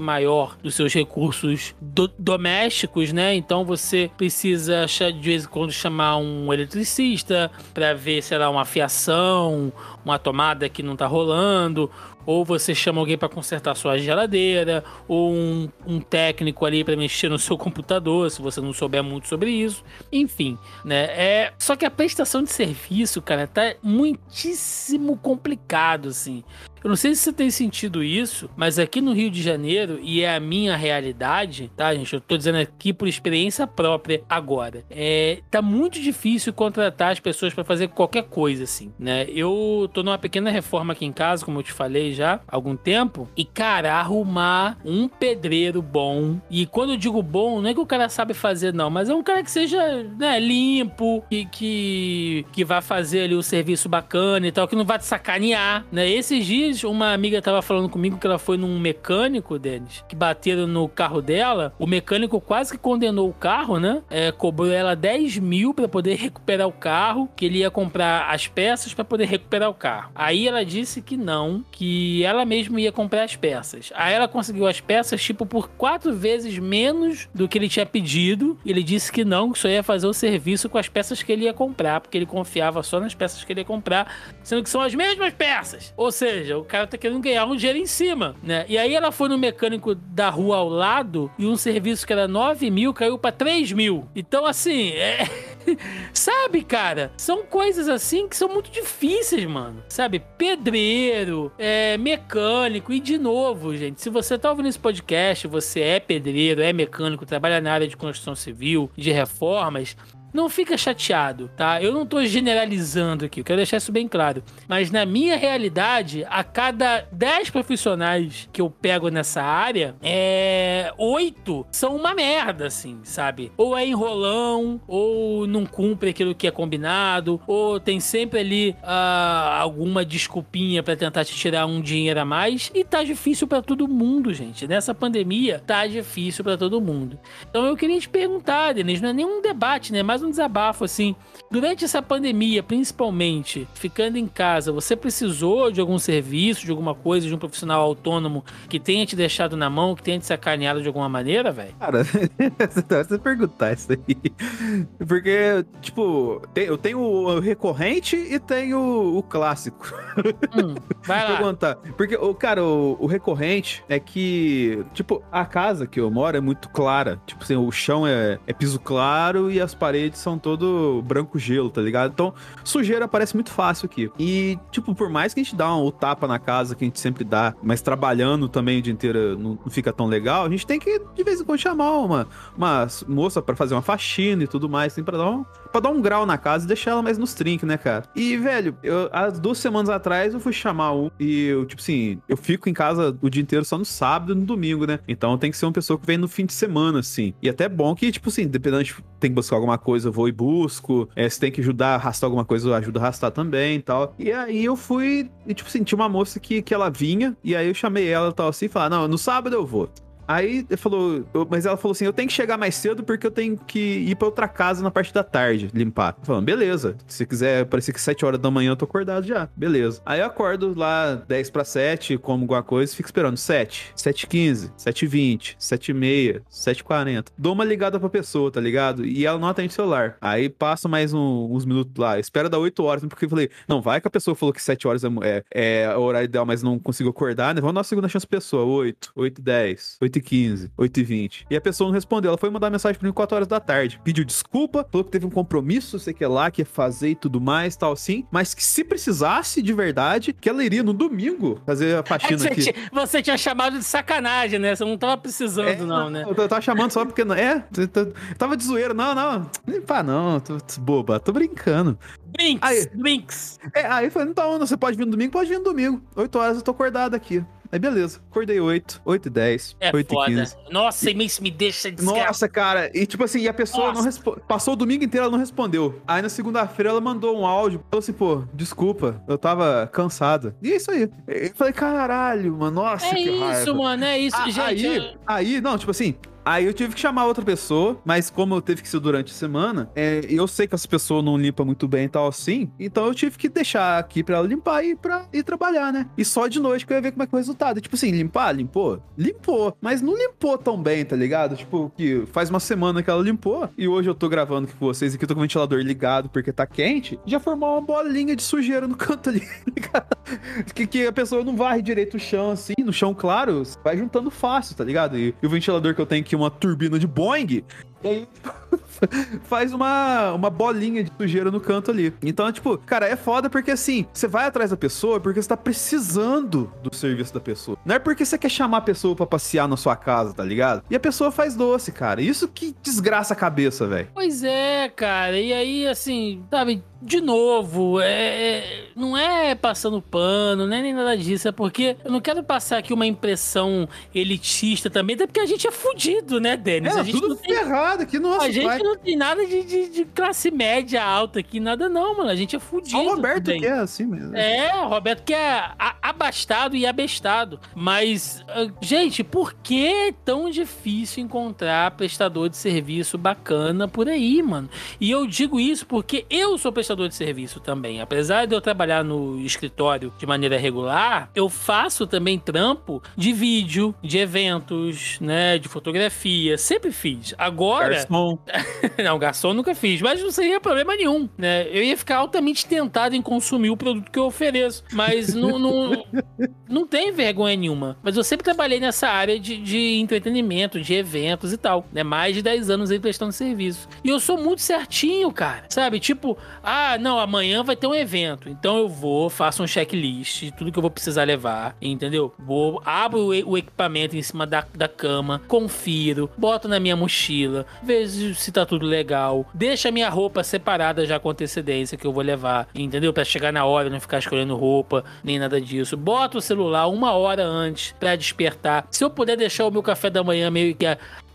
maior dos seus recursos do- domésticos, né? Então você precisa de vez em quando chamar um eletricista para ver, sei lá, uma fiação, uma tomada que não tá rolando, ou você chama alguém para consertar sua geladeira, ou um, um técnico ali para mexer no seu computador, se você não souber muito sobre isso. Enfim, né? É, só que a prestação de serviço, cara, tá muitíssimo complicado, assim. Eu não sei se você tem sentido isso, mas aqui no Rio de Janeiro, e é a minha realidade, tá, gente? Eu tô dizendo aqui por experiência própria agora. É, tá muito difícil contratar as pessoas para fazer qualquer coisa, assim, né? Eu tô numa pequena reforma aqui em casa, como eu te falei já há algum tempo, e, cara, arrumar um pedreiro bom. E quando eu digo bom, não é que o cara sabe fazer, não, mas é um cara que seja, né, limpo, que, que, que vai fazer ali o serviço bacana e tal, que não vai te sacanear, né? Esses dias, uma amiga tava falando comigo que ela foi num mecânico, Denis, que bateram no carro dela. O mecânico quase que condenou o carro, né? É, cobrou ela 10 mil pra poder recuperar o carro, que ele ia comprar as peças pra poder recuperar o carro. Aí ela disse que não, que ela mesma ia comprar as peças. Aí ela conseguiu as peças, tipo, por quatro vezes menos do que ele tinha pedido. Ele disse que não, que só ia fazer o serviço com as peças que ele ia comprar, porque ele confiava só nas peças que ele ia comprar, sendo que são as mesmas peças. Ou seja, o cara tá querendo ganhar um dinheiro em cima, né? E aí ela foi no mecânico da rua ao lado e um serviço que era 9 mil caiu pra 3 mil. Então, assim, é. Sabe, cara? São coisas assim que são muito difíceis, mano. Sabe? Pedreiro, é, mecânico. E de novo, gente, se você tá ouvindo esse podcast, você é pedreiro, é mecânico, trabalha na área de construção civil, de reformas. Não fica chateado, tá? Eu não tô generalizando aqui, eu quero deixar isso bem claro. Mas na minha realidade, a cada 10 profissionais que eu pego nessa área, é. 8 são uma merda, assim, sabe? Ou é enrolão, ou não cumpre aquilo que é combinado, ou tem sempre ali ah, alguma desculpinha pra tentar te tirar um dinheiro a mais. E tá difícil pra todo mundo, gente. Nessa pandemia, tá difícil pra todo mundo. Então eu queria te perguntar, Denis, não é nenhum debate, né? Mais um desabafo assim. Durante essa pandemia, principalmente, ficando em casa, você precisou de algum serviço, de alguma coisa, de um profissional autônomo que tenha te deixado na mão, que tenha te sacaneado de alguma maneira, velho? Cara, você perguntar isso aí. Porque, tipo, eu tenho o recorrente e tenho o clássico. Hum, vai lá. Perguntar. Porque, cara, o, o recorrente é que, tipo, a casa que eu moro é muito clara. Tipo assim, o chão é, é piso claro e as paredes são todo branco gelo, tá ligado? Então, sujeira parece muito fácil aqui. E, tipo, por mais que a gente dá um, tapa na casa que a gente sempre dá, mas trabalhando também o dia inteiro não, não fica tão legal, a gente tem que, de vez em quando, chamar uma, uma moça para fazer uma faxina e tudo mais, assim, pra dar um, pra dar um grau na casa e deixar ela mais nos trinques, né, cara? E, velho, eu, há duas semanas atrás eu fui chamar um e eu, tipo assim, eu fico em casa o dia inteiro só no sábado e no domingo, né? Então tem que ser uma pessoa que vem no fim de semana, assim. E até é bom que, tipo assim, dependendo de tem que buscar alguma coisa, eu vou e busco. É, se tem que ajudar a arrastar alguma coisa, eu ajudo a arrastar também e tal. E aí eu fui, e, tipo tinha uma moça que, que ela vinha, e aí eu chamei ela e tal assim, e falei, não, no sábado eu vou. Aí ele falou, eu- mas ela falou assim: eu tenho que chegar mais cedo porque eu tenho que ir pra outra casa na parte da tarde, limpar. Falando, beleza. Se quiser, parecer que 7 horas da manhã eu tô acordado já. Beleza. Aí eu acordo lá 10 pra 7, como alguma coisa, fico esperando 7, 7h15, 7h20, 7h30, 7h40. Dou uma ligada pra pessoa, tá ligado? E ela não atende o celular. Aí passa mais um- uns minutos lá, espera dar 8 horas, porque eu falei, não, vai que a pessoa falou que 7 horas é, é- é o horário ideal, mas não consigo acordar, né? Vamos dar uma segunda chance pra pessoa. 8, 8 e 10, 8 e 15, 8 e 20. E a pessoa não respondeu. Ela foi mandar mensagem pra mim 4 horas da tarde. Pediu desculpa, falou que teve um compromisso, sei que é lá, que ia fazer e tudo mais, tal assim. Mas que se precisasse de verdade, que ela iria no domingo fazer a É faxina você, aqui. você tinha chamado de sacanagem, né? Você não tava precisando, É, não, né? Eu tava chamando só porque. não- É, tava de zoeira. Não, não. Limpar não, tô, tô boba, tô brincando. Brinks, Aí. Brinks. É, aí eu falei, então, você pode vir no domingo? Pode vir no domingo. 8 horas eu tô acordado aqui. Aí beleza, acordei 8, 8 e 10, É 8 e foda. 15. Nossa, isso me deixa desgraçado. Nossa, cara, e tipo assim, e a pessoa Nossa. não respondeu. Passou o domingo inteiro, ela não respondeu. Aí na segunda-feira ela mandou um áudio, falou assim, pô, desculpa, eu tava cansada. E é isso aí. Eu falei, caralho, mano, nossa, É que isso, raiva. mano, é isso. Ah, Gente, aí, eu- aí, não, tipo assim, aí eu tive que chamar outra pessoa, mas como eu teve que ser durante a semana, é, eu sei que essa pessoa não limpa muito bem e tal assim, então eu tive que deixar aqui pra ela limpar e pra ir trabalhar, né? E só de noite que eu ia ver como é que é o resultado. E, tipo assim, limpar, limpou? Limpou, mas não limpou tão bem, tá ligado? Tipo, que faz uma semana que ela limpou, e hoje eu tô gravando aqui com vocês aqui, eu tô com o ventilador ligado porque tá quente, já formou uma bolinha de sujeira no canto ali, ligado? que, que a pessoa não varre direito o chão, assim, no chão claro, vai juntando fácil, tá ligado? E, e o ventilador que eu tenho aqui, uma turbina de Boeing, e aí faz uma, uma bolinha de sujeira no canto ali. Então, tipo, cara, é foda porque assim, você vai atrás da pessoa porque você tá precisando do serviço da pessoa. Não é porque você quer chamar a pessoa pra passear na sua casa, tá ligado? E a pessoa faz doce, cara. Isso que desgraça a cabeça, velho. Pois é, cara. E aí, assim, sabe, de novo, é, é- não é passando pano, não é nem nada disso. É porque eu não quero passar aqui uma impressão elitista também, até porque a gente é fudido, né, Denis? É, a gente tudo tem. ferrado aqui, nossa, A gente. Não tem nada de, de- de classe média alta aqui, nada não, mano. A gente é fudido. Só o Roberto também. que é assim mesmo. É, o Roberto que é abastado e abestado. Mas, ah, gente, por que é tão difícil encontrar prestador de serviço bacana por aí, mano? E eu digo isso porque eu sou prestador de serviço também. Apesar de eu trabalhar no escritório de maneira regular, eu faço também trampo de vídeo, de eventos, né, de fotografia. Sempre fiz. Agora, Garçom. não, garçom nunca fiz, mas não seria problema nenhum, né? Eu ia ficar altamente tentado em consumir o produto que eu ofereço, mas não, não, não tem vergonha nenhuma. Mas eu sempre trabalhei nessa área de, de entretenimento, de eventos e tal, né? Mais de 10 anos aí prestando serviço. E eu sou muito certinho, cara, sabe? Tipo, ah, não, amanhã vai ter um evento, então eu vou, faço um checklist de tudo que eu vou precisar levar, entendeu? Vou, abro o, o equipamento em cima da, da cama, confiro, boto na minha mochila, vejo se tá tudo legal, deixa minha roupa separada já com antecedência que eu vou levar, entendeu? Pra chegar na hora, não ficar escolhendo roupa, nem nada disso. Boto o celular uma hora antes pra despertar. Se eu puder deixar o meu café da manhã meio que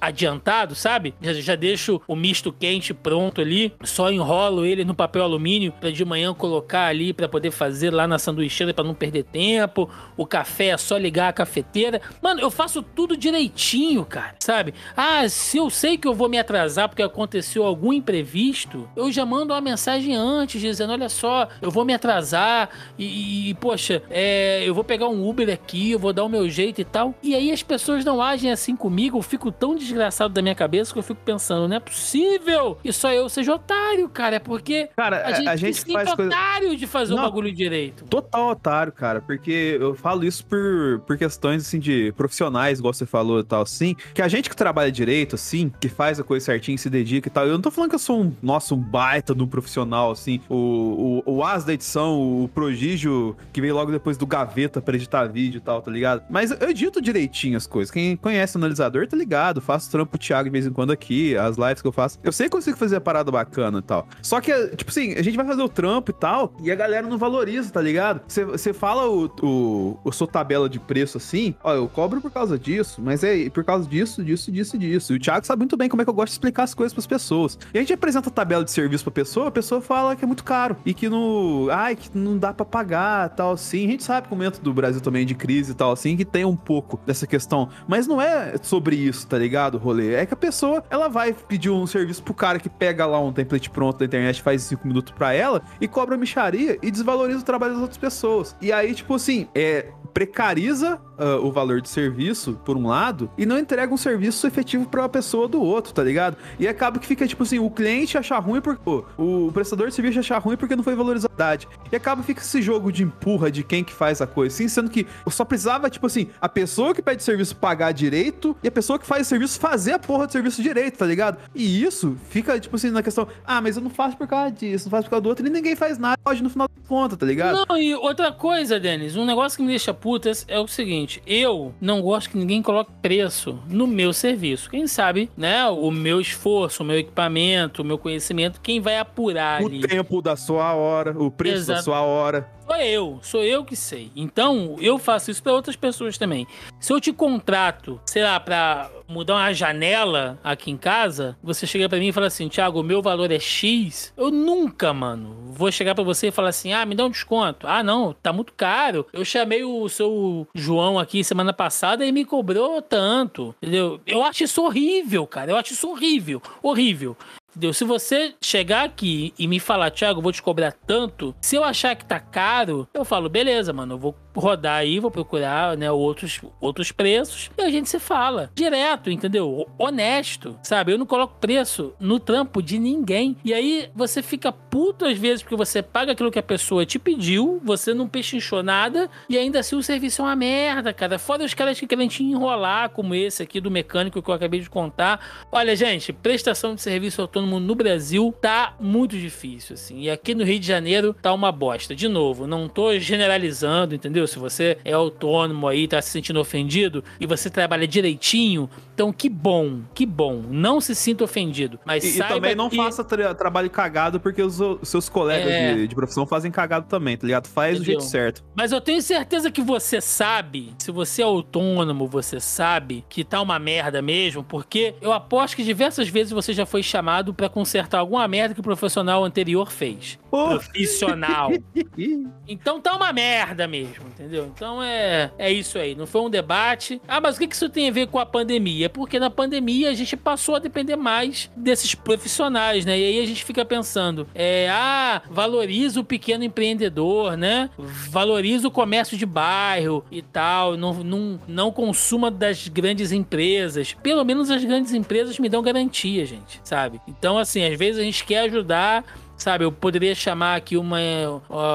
adiantado, sabe? Já, já deixo o misto quente pronto ali, só enrolo ele no papel alumínio para de manhã colocar ali para poder fazer lá na sanduicheira para não perder tempo. O café é só ligar a cafeteira. Mano, eu faço tudo direitinho, cara, sabe? Ah, se eu sei que eu vou me atrasar porque aconteceu algum imprevisto, eu já mando uma mensagem antes dizendo, olha só, eu vou me atrasar e, e poxa, é, eu vou pegar um Uber aqui, eu vou dar o meu jeito e tal. E aí as pessoas não agem assim comigo, eu fico tão desgraçado da minha cabeça que eu fico pensando, não é possível que só eu seja otário, cara. É porque Cara, a gente, a gente se sente faz coisa. otário de fazer o bagulho direito. Total otário, cara, porque eu falo isso por, por questões, assim, de profissionais, igual você falou e tal, assim, que a gente que trabalha direito, assim, que faz a coisa certinho, se dedica e tal, eu não tô falando que eu sou um, nossa, um baita do profissional, assim, o, o, o as da edição, o prodígio que veio logo depois do gaveta pra editar vídeo e tal, tá ligado? Mas eu edito direitinho as coisas, quem conhece o analisador tá ligado, faço trampo pro Thiago de vez em quando aqui, as lives que eu faço, eu sei que consigo fazer a parada bacana e tal, só que, tipo assim, a gente vai fazer o trampo e tal, e a galera não valoriza, tá ligado? Você- fala o, o, o sua tabela de preço assim, ó, eu cobro por causa disso, mas é por causa disso, disso, disso disso. E o Thiago sabe muito bem como é que eu gosto de explicar as coisas pras pessoas. E a gente apresenta a tabela de serviço pra pessoa, a pessoa fala que é muito caro e que não, ai, que não dá pra pagar, tal assim. A gente sabe que o momento do Brasil também é de crise e tal assim, que tem um pouco dessa questão, mas não é sobre isso, tá ligado, o rolê? É que a pessoa, ela vai pedir um serviço pro cara que pega lá um template pronto da internet, faz cinco minutos pra ela e cobra micharia e desvaloriza o trabalho das outras pessoas. E aí, tipo assim, é precariza ah, o valor de serviço, por um lado, e não entrega um serviço efetivo pra uma pessoa do outro, tá ligado? E acaba que fica, tipo assim, o cliente achar ruim porque. pô, o prestador de serviço achar ruim porque não foi valorizado. E acaba fica esse jogo de empurra de quem que faz a coisa, assim, sendo que só precisava, tipo assim, a pessoa que pede serviço pagar direito e a pessoa que faz o serviço fazer a porra do serviço direito, tá ligado? E isso fica, tipo assim, na questão, ah, mas eu não faço por causa disso, não faço por causa do outro, e ninguém faz nada, pode no final das contas, tá ligado? Não, e outra coisa, Denis, um negócio que me deixa puta é o seguinte: eu não gosto que ninguém coloque preço no meu serviço. Quem sabe, né? O meu esforço, o meu equipamento, o meu conhecimento, quem vai apurar O ali. tempo da sua hora, o preço da Exato. sua hora. Sou eu, sou eu que sei. Então, eu faço isso pra outras pessoas também. Se eu te contrato, sei lá, pra mudar uma janela aqui em casa, você chega pra mim e fala assim: Thiago, o meu valor é X. Eu nunca, mano, vou chegar pra você e falar assim: ah, me dá um desconto. Ah, não, tá muito caro. Eu chamei o seu João aqui semana passada e me cobrou tanto. Entendeu? Eu acho isso horrível, cara. Eu acho isso horrível. Horrível. Entendeu? Se você chegar aqui e me falar, Thiago, eu vou te cobrar tanto, se eu achar que tá caro, eu falo, beleza, mano, eu vou rodar aí, vou procurar, né, outros, outros preços e a gente se fala. Direto, entendeu? Honesto, sabe? Eu não coloco preço no trampo de ninguém. E aí você fica puto às vezes porque você paga aquilo que a pessoa te pediu, você não pechinchou nada e ainda assim o serviço é uma merda, cara. Fora os caras que querem te enrolar, como esse aqui do mecânico que eu acabei de contar. Olha, gente, prestação de serviço autônomo no Brasil tá muito difícil, assim. E aqui no Rio de Janeiro tá uma bosta. De novo, não tô generalizando, entendeu? Se você é autônomo aí, tá se sentindo ofendido e você trabalha direitinho, então que bom, que bom. Não se sinta ofendido. Mas E, e saiba também não que... faça tra- trabalho cagado, porque os, os seus colegas É. de, de profissão fazem cagado também, tá ligado? Faz do Entendeu? jeito certo. Mas eu tenho certeza que você sabe, se você é autônomo, você sabe que tá uma merda mesmo, porque eu aposto que diversas vezes você já foi chamado pra consertar alguma merda que o profissional anterior fez. Pô. Profissional. Então tá uma merda mesmo, entendeu? Então é, é isso aí. Não foi um debate. Ah, mas o que isso tem a ver com a pandemia? É porque na pandemia a gente passou a depender mais desses profissionais, né? E aí a gente fica pensando, é, ah, valoriza o pequeno empreendedor, né? Valoriza o comércio de bairro e tal. Não, não, não consuma das grandes empresas. Pelo menos as grandes empresas me dão garantia, gente, sabe? Então, assim, às vezes a gente quer ajudar Sabe, eu poderia chamar aqui uma,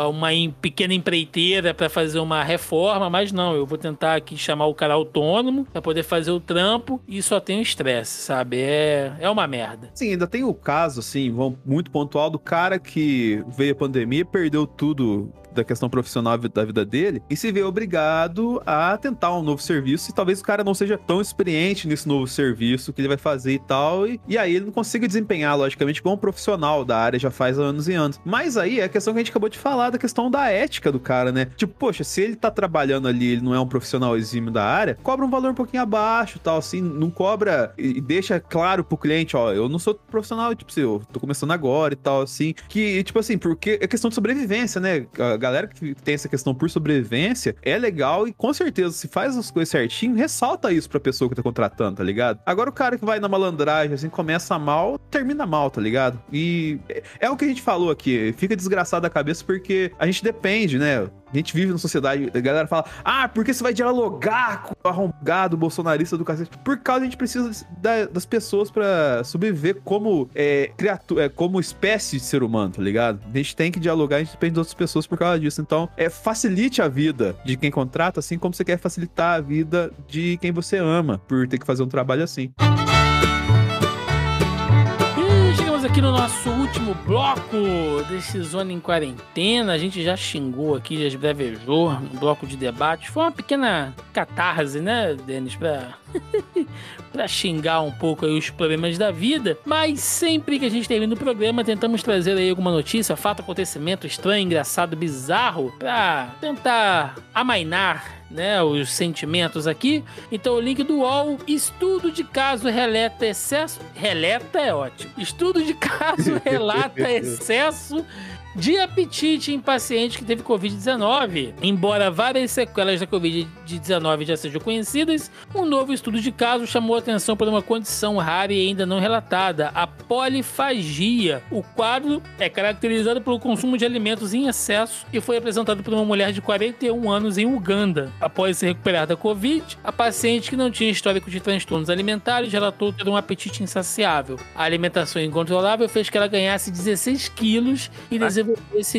uma pequena empreiteira para fazer uma reforma, mas não, eu vou tentar aqui chamar o cara autônomo para poder fazer o trampo e só tem estresse, sabe? É, é uma merda. Sim, ainda tem o caso, assim, muito pontual do cara que veio a pandemia, perdeu tudo da questão profissional da vida dele e se vê obrigado a tentar um novo serviço e talvez o cara não seja tão experiente nesse novo serviço que ele vai fazer e tal, e, e aí ele não consiga desempenhar, logicamente, como um profissional da área já faz anos e anos. Mas aí é a questão que a gente acabou de falar, da questão da ética do cara, né? Tipo, poxa, se ele tá trabalhando ali, ele não é um profissional exímio da área, cobra um valor um pouquinho abaixo tal, assim, não cobra e deixa claro pro cliente, ó, eu não sou profissional, tipo, eu tô começando agora e tal, assim, que, tipo assim, porque é questão de sobrevivência, né? A galera que tem essa questão por sobrevivência é legal e com certeza, se faz as coisas certinho, ressalta isso pra pessoa que tá contratando, tá ligado? Agora o cara que vai na malandragem, assim, começa mal, termina mal, tá ligado? E é, é o que a gente falou aqui, fica desgraçado a cabeça porque a gente depende, né? A gente vive numa sociedade, a galera fala, ah, porque você vai dialogar com o arrombado bolsonarista do cacete? Por causa a gente precisa da, das pessoas para sobreviver como é, criatura, é, como espécie de ser humano, tá ligado? A gente tem que dialogar, a gente depende de outras pessoas por causa disso. Então, é, facilite a vida de quem contrata, assim como você quer facilitar a vida de quem você ama, por ter que fazer um trabalho assim. E chegamos aqui no nosso último bloco desse Zona em Quarentena. A gente já xingou aqui, já esbrevejou no bloco de debate. Foi uma pequena catarse, né, Denis, pra, pra xingar um pouco aí os problemas da vida. Mas sempre que a gente termina o programa, tentamos trazer aí alguma notícia, fato, acontecimento estranho, engraçado, bizarro, pra tentar amainar né, os sentimentos aqui. Então o link do UOL, estudo de caso relata excesso, relata é ótimo. Estudo de caso relata excesso de apetite em paciente que teve Covid-19. Embora várias sequelas da Covid-19 já sejam conhecidas, um novo estudo de caso chamou atenção para uma condição rara e ainda não relatada, a polifagia. O quadro é caracterizado pelo consumo de alimentos em excesso e foi apresentado por uma mulher de 41 anos em Uganda. Após se recuperar da Covid, a paciente que não tinha histórico de transtornos alimentares relatou ter um apetite insaciável. A alimentação incontrolável fez que ela ganhasse 16 quilos e desenvolvesse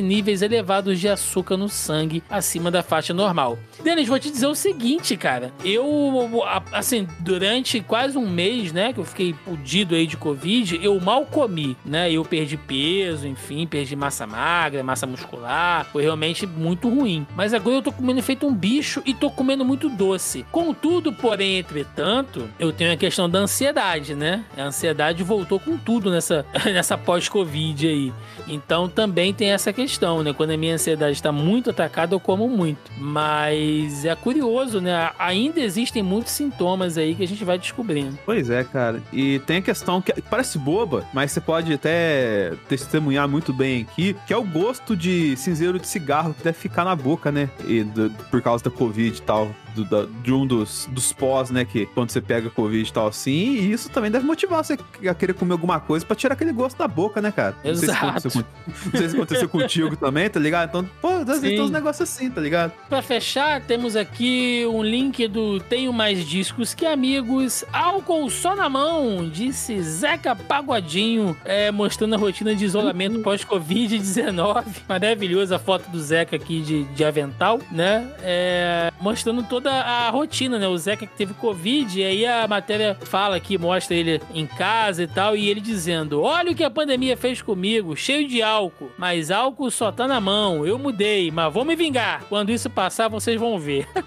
níveis elevados de açúcar no sangue acima da faixa normal. Denis, vou te dizer o seguinte, cara. Eu, assim, durante quase um mês, né, que eu fiquei fudido aí de Covid, eu mal comi, né? Eu perdi peso, enfim, perdi massa magra, massa muscular. Foi realmente muito ruim. Mas agora eu tô comendo feito um bicho e tô comendo muito doce. Contudo, porém, entretanto, eu tenho a questão da ansiedade, né? A ansiedade voltou com tudo nessa, nessa pós-Covid aí. Então também tem essa questão, né? Quando a minha ansiedade está muito atacada, eu como muito. Mas é curioso, né? Ainda existem muitos sintomas aí que a gente vai descobrindo. Pois é, cara. E tem a questão que parece boba, mas você pode até testemunhar muito bem aqui, que é o gosto de cinzeiro de cigarro que deve ficar na boca, né? E do- por causa da Covid e tal. Do- da- de um dos, dos pós, né? Que quando você pega Covid e tal assim. E isso também deve motivar você a querer comer alguma coisa pra tirar aquele gosto da boca, né, cara? Não sei se Exato. aconteceu, com- não sei se aconteceu contigo também, tá ligado? Então, pô, às vezes tem uns negócios assim, tá ligado? Pra fechar, temos aqui um link do Tenho Mais Discos Que Amigos, álcool só na mão, disse Zeca Pagodinho, é, mostrando a rotina de isolamento pós-Covid-19. Maravilhosa a foto do Zeca aqui de, de avental, né? É, mostrando toda a rotina, né? O Zeca que teve Covid, e aí a matéria fala aqui, mostra ele em casa e tal, e ele dizendo: Olha o que a pandemia fez comigo, cheio de álcool, mas álcool só tá na mão, eu mudei, mas vou me vingar. Quando isso passar, vocês vão ver.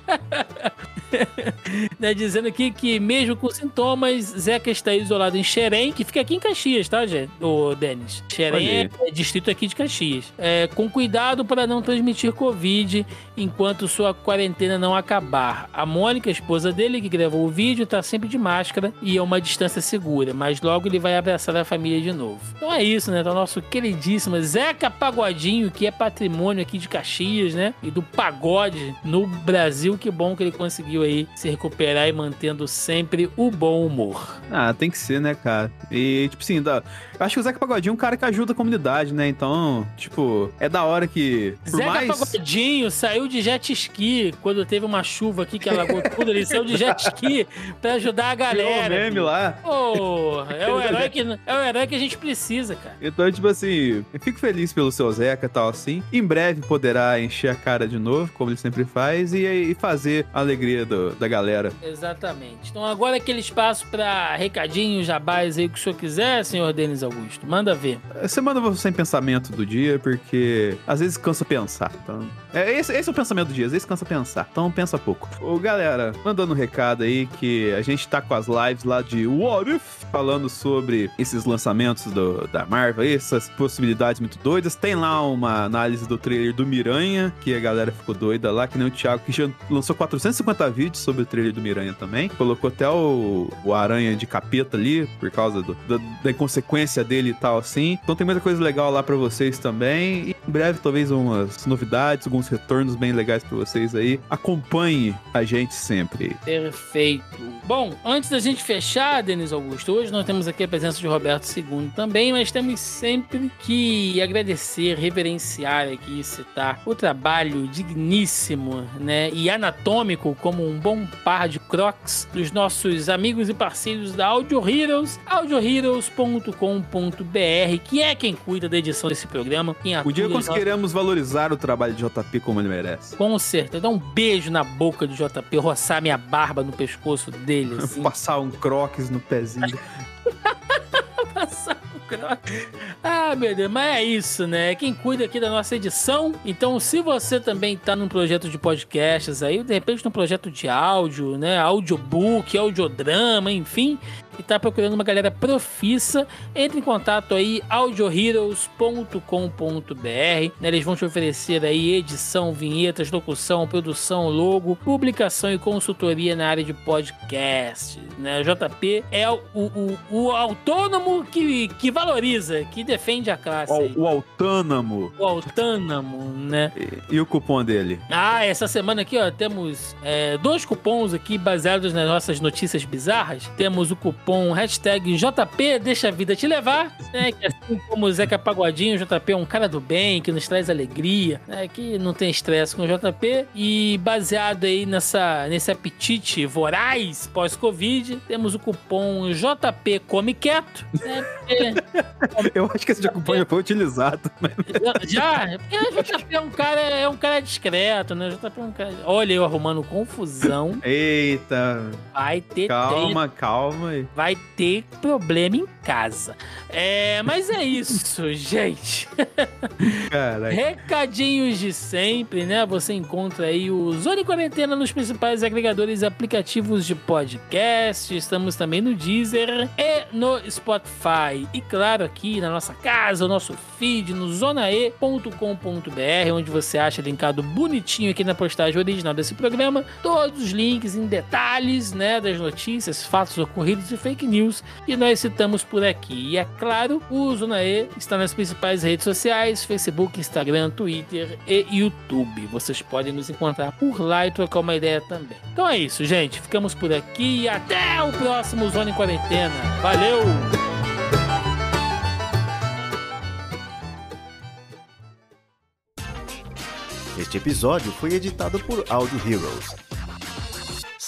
né, dizendo aqui que mesmo com sintomas, Zeca está isolado em Xerém, que fica aqui em Caxias, tá, gente? O Denis. Xerém é, é distrito aqui de Caxias. É, com cuidado para não transmitir Covid enquanto sua quarentena não acabar. A Mônica, a esposa dele, que gravou o vídeo, tá sempre de máscara e é uma distância segura, mas logo ele vai abraçar a família de novo. Então é isso, né? Tá o nosso queridíssimo Zeca Pagodinho, que é patrimônio aqui de Caxias, né? E do pagode no Brasil. Que bom que ele conseguiu aí se recuperar e mantendo sempre o bom humor. Ah, tem que ser, né, cara? E, tipo assim, da... acho que o Zeca Pagodinho é um cara que ajuda a comunidade, né? Então, tipo, é da hora que. Por Zeca mais. Pagodinho saiu de jet ski quando teve uma chuva aqui que alagou tudo. Ele saiu de jet ski pra ajudar a galera. meme filho. lá. Pô, é o herói que é o herói que a gente precisa, cara. Então, tipo assim, eu fico feliz pelo seu Zeca e tal assim. Em breve poderá encher a cara de novo, como ele sempre faz, e, e fazer a alegria do- da galera Exatamente. Então agora aquele espaço para recadinhos, jabás aí, o que o senhor quiser, senhor Denis Augusto. Manda ver. Semana você sem pensamento do dia, porque às vezes cansa pensar. Então, é, esse, esse é o pensamento do dia, às vezes cansa pensar. Então pensa pouco. Ô, galera, mandando um recado aí que a gente tá com as lives lá de What If, falando sobre esses lançamentos do, da Marvel, essas possibilidades muito doidas. Tem lá uma análise do trailer do Miranha, que a galera ficou doida lá, que nem o Thiago, que já lançou 450 vídeos sobre o trailer do Miranha também. Colocou até o, o Aranha de capeta ali, por causa do, da, da inconsequência dele e tal, assim. Então tem muita coisa legal lá pra vocês também. E em breve, talvez, umas novidades, alguns retornos bem legais pra vocês aí. Acompanhe a gente sempre. Perfeito. Bom, antes da gente fechar, Denis Augusto, hoje nós temos aqui a presença de Roberto II também, mas temos sempre que agradecer, reverenciar aqui, citar o trabalho digníssimo, né, e anatômico como um bom par de crocs dos nossos amigos e parceiros da Audio Heroes, audioheroes.com.br, que é quem cuida da edição desse programa, quem Um dia atua nós valorizar o trabalho de JP como ele merece. Com certeza, dar um beijo na boca do JP, roçar minha barba no pescoço dele, assim. Passar um croques no pezinho. passar. Ah, meu Deus, mas é isso, né? Quem cuida aqui da nossa edição. Então, se você também tá num projeto de podcasts aí, de repente num projeto de áudio, né? Audiobook, audiodrama, enfim. E tá procurando uma galera profissa, entre em contato aí, audioheroes.com.br. Né? Eles vão te oferecer aí edição, vinhetas, locução, produção, logo, publicação e consultoria na área de podcast. Né? O JP é o, o, o autônomo que, que valoriza, que defende a classe. O, o autônomo. O autônomo, né? E, e o cupom dele? Ah, essa semana aqui, ó, temos é, dois cupons aqui baseados nas nossas notícias bizarras. Temos o cupom hashtag JP Deixa a Vida Te Levar, né? Que assim como o Zeca Pagodinho, o JP é um cara do bem, que nos traz alegria, né? Que não tem estresse com o JP. E baseado aí nessa, nesse apetite voraz pós-Covid, temos o cupom JP Come Quieto, né? Porque- Eu acho que esse cupom já foi utilizado. né? já, porque o JP é um cara, é um cara discreto, né? O JP é um cara. Olha, eu arrumando confusão. Eita, Vai ter treta, calma, calma aí. Vai ter problema em casa. É, mas é isso, gente. Caralho. Recadinhos de sempre, né? Você encontra aí o Zone Quarentena nos principais agregadores e aplicativos de podcast. Estamos também no Deezer e no Spotify. E claro, aqui na nossa casa, o nosso feed no zonae.com.br, onde você acha linkado bonitinho aqui na postagem original desse programa todos os links em detalhes, né, das notícias, fatos ocorridos e fake news que nós citamos por aqui. E é claro, o Zona E está nas principais redes sociais: Facebook, Instagram, Twitter e YouTube. Vocês podem nos encontrar por lá e trocar uma ideia também. Então é isso, gente. Ficamos por aqui e até o próximo Zona em Quarentena. Valeu! Este episódio foi editado por Audio Heroes.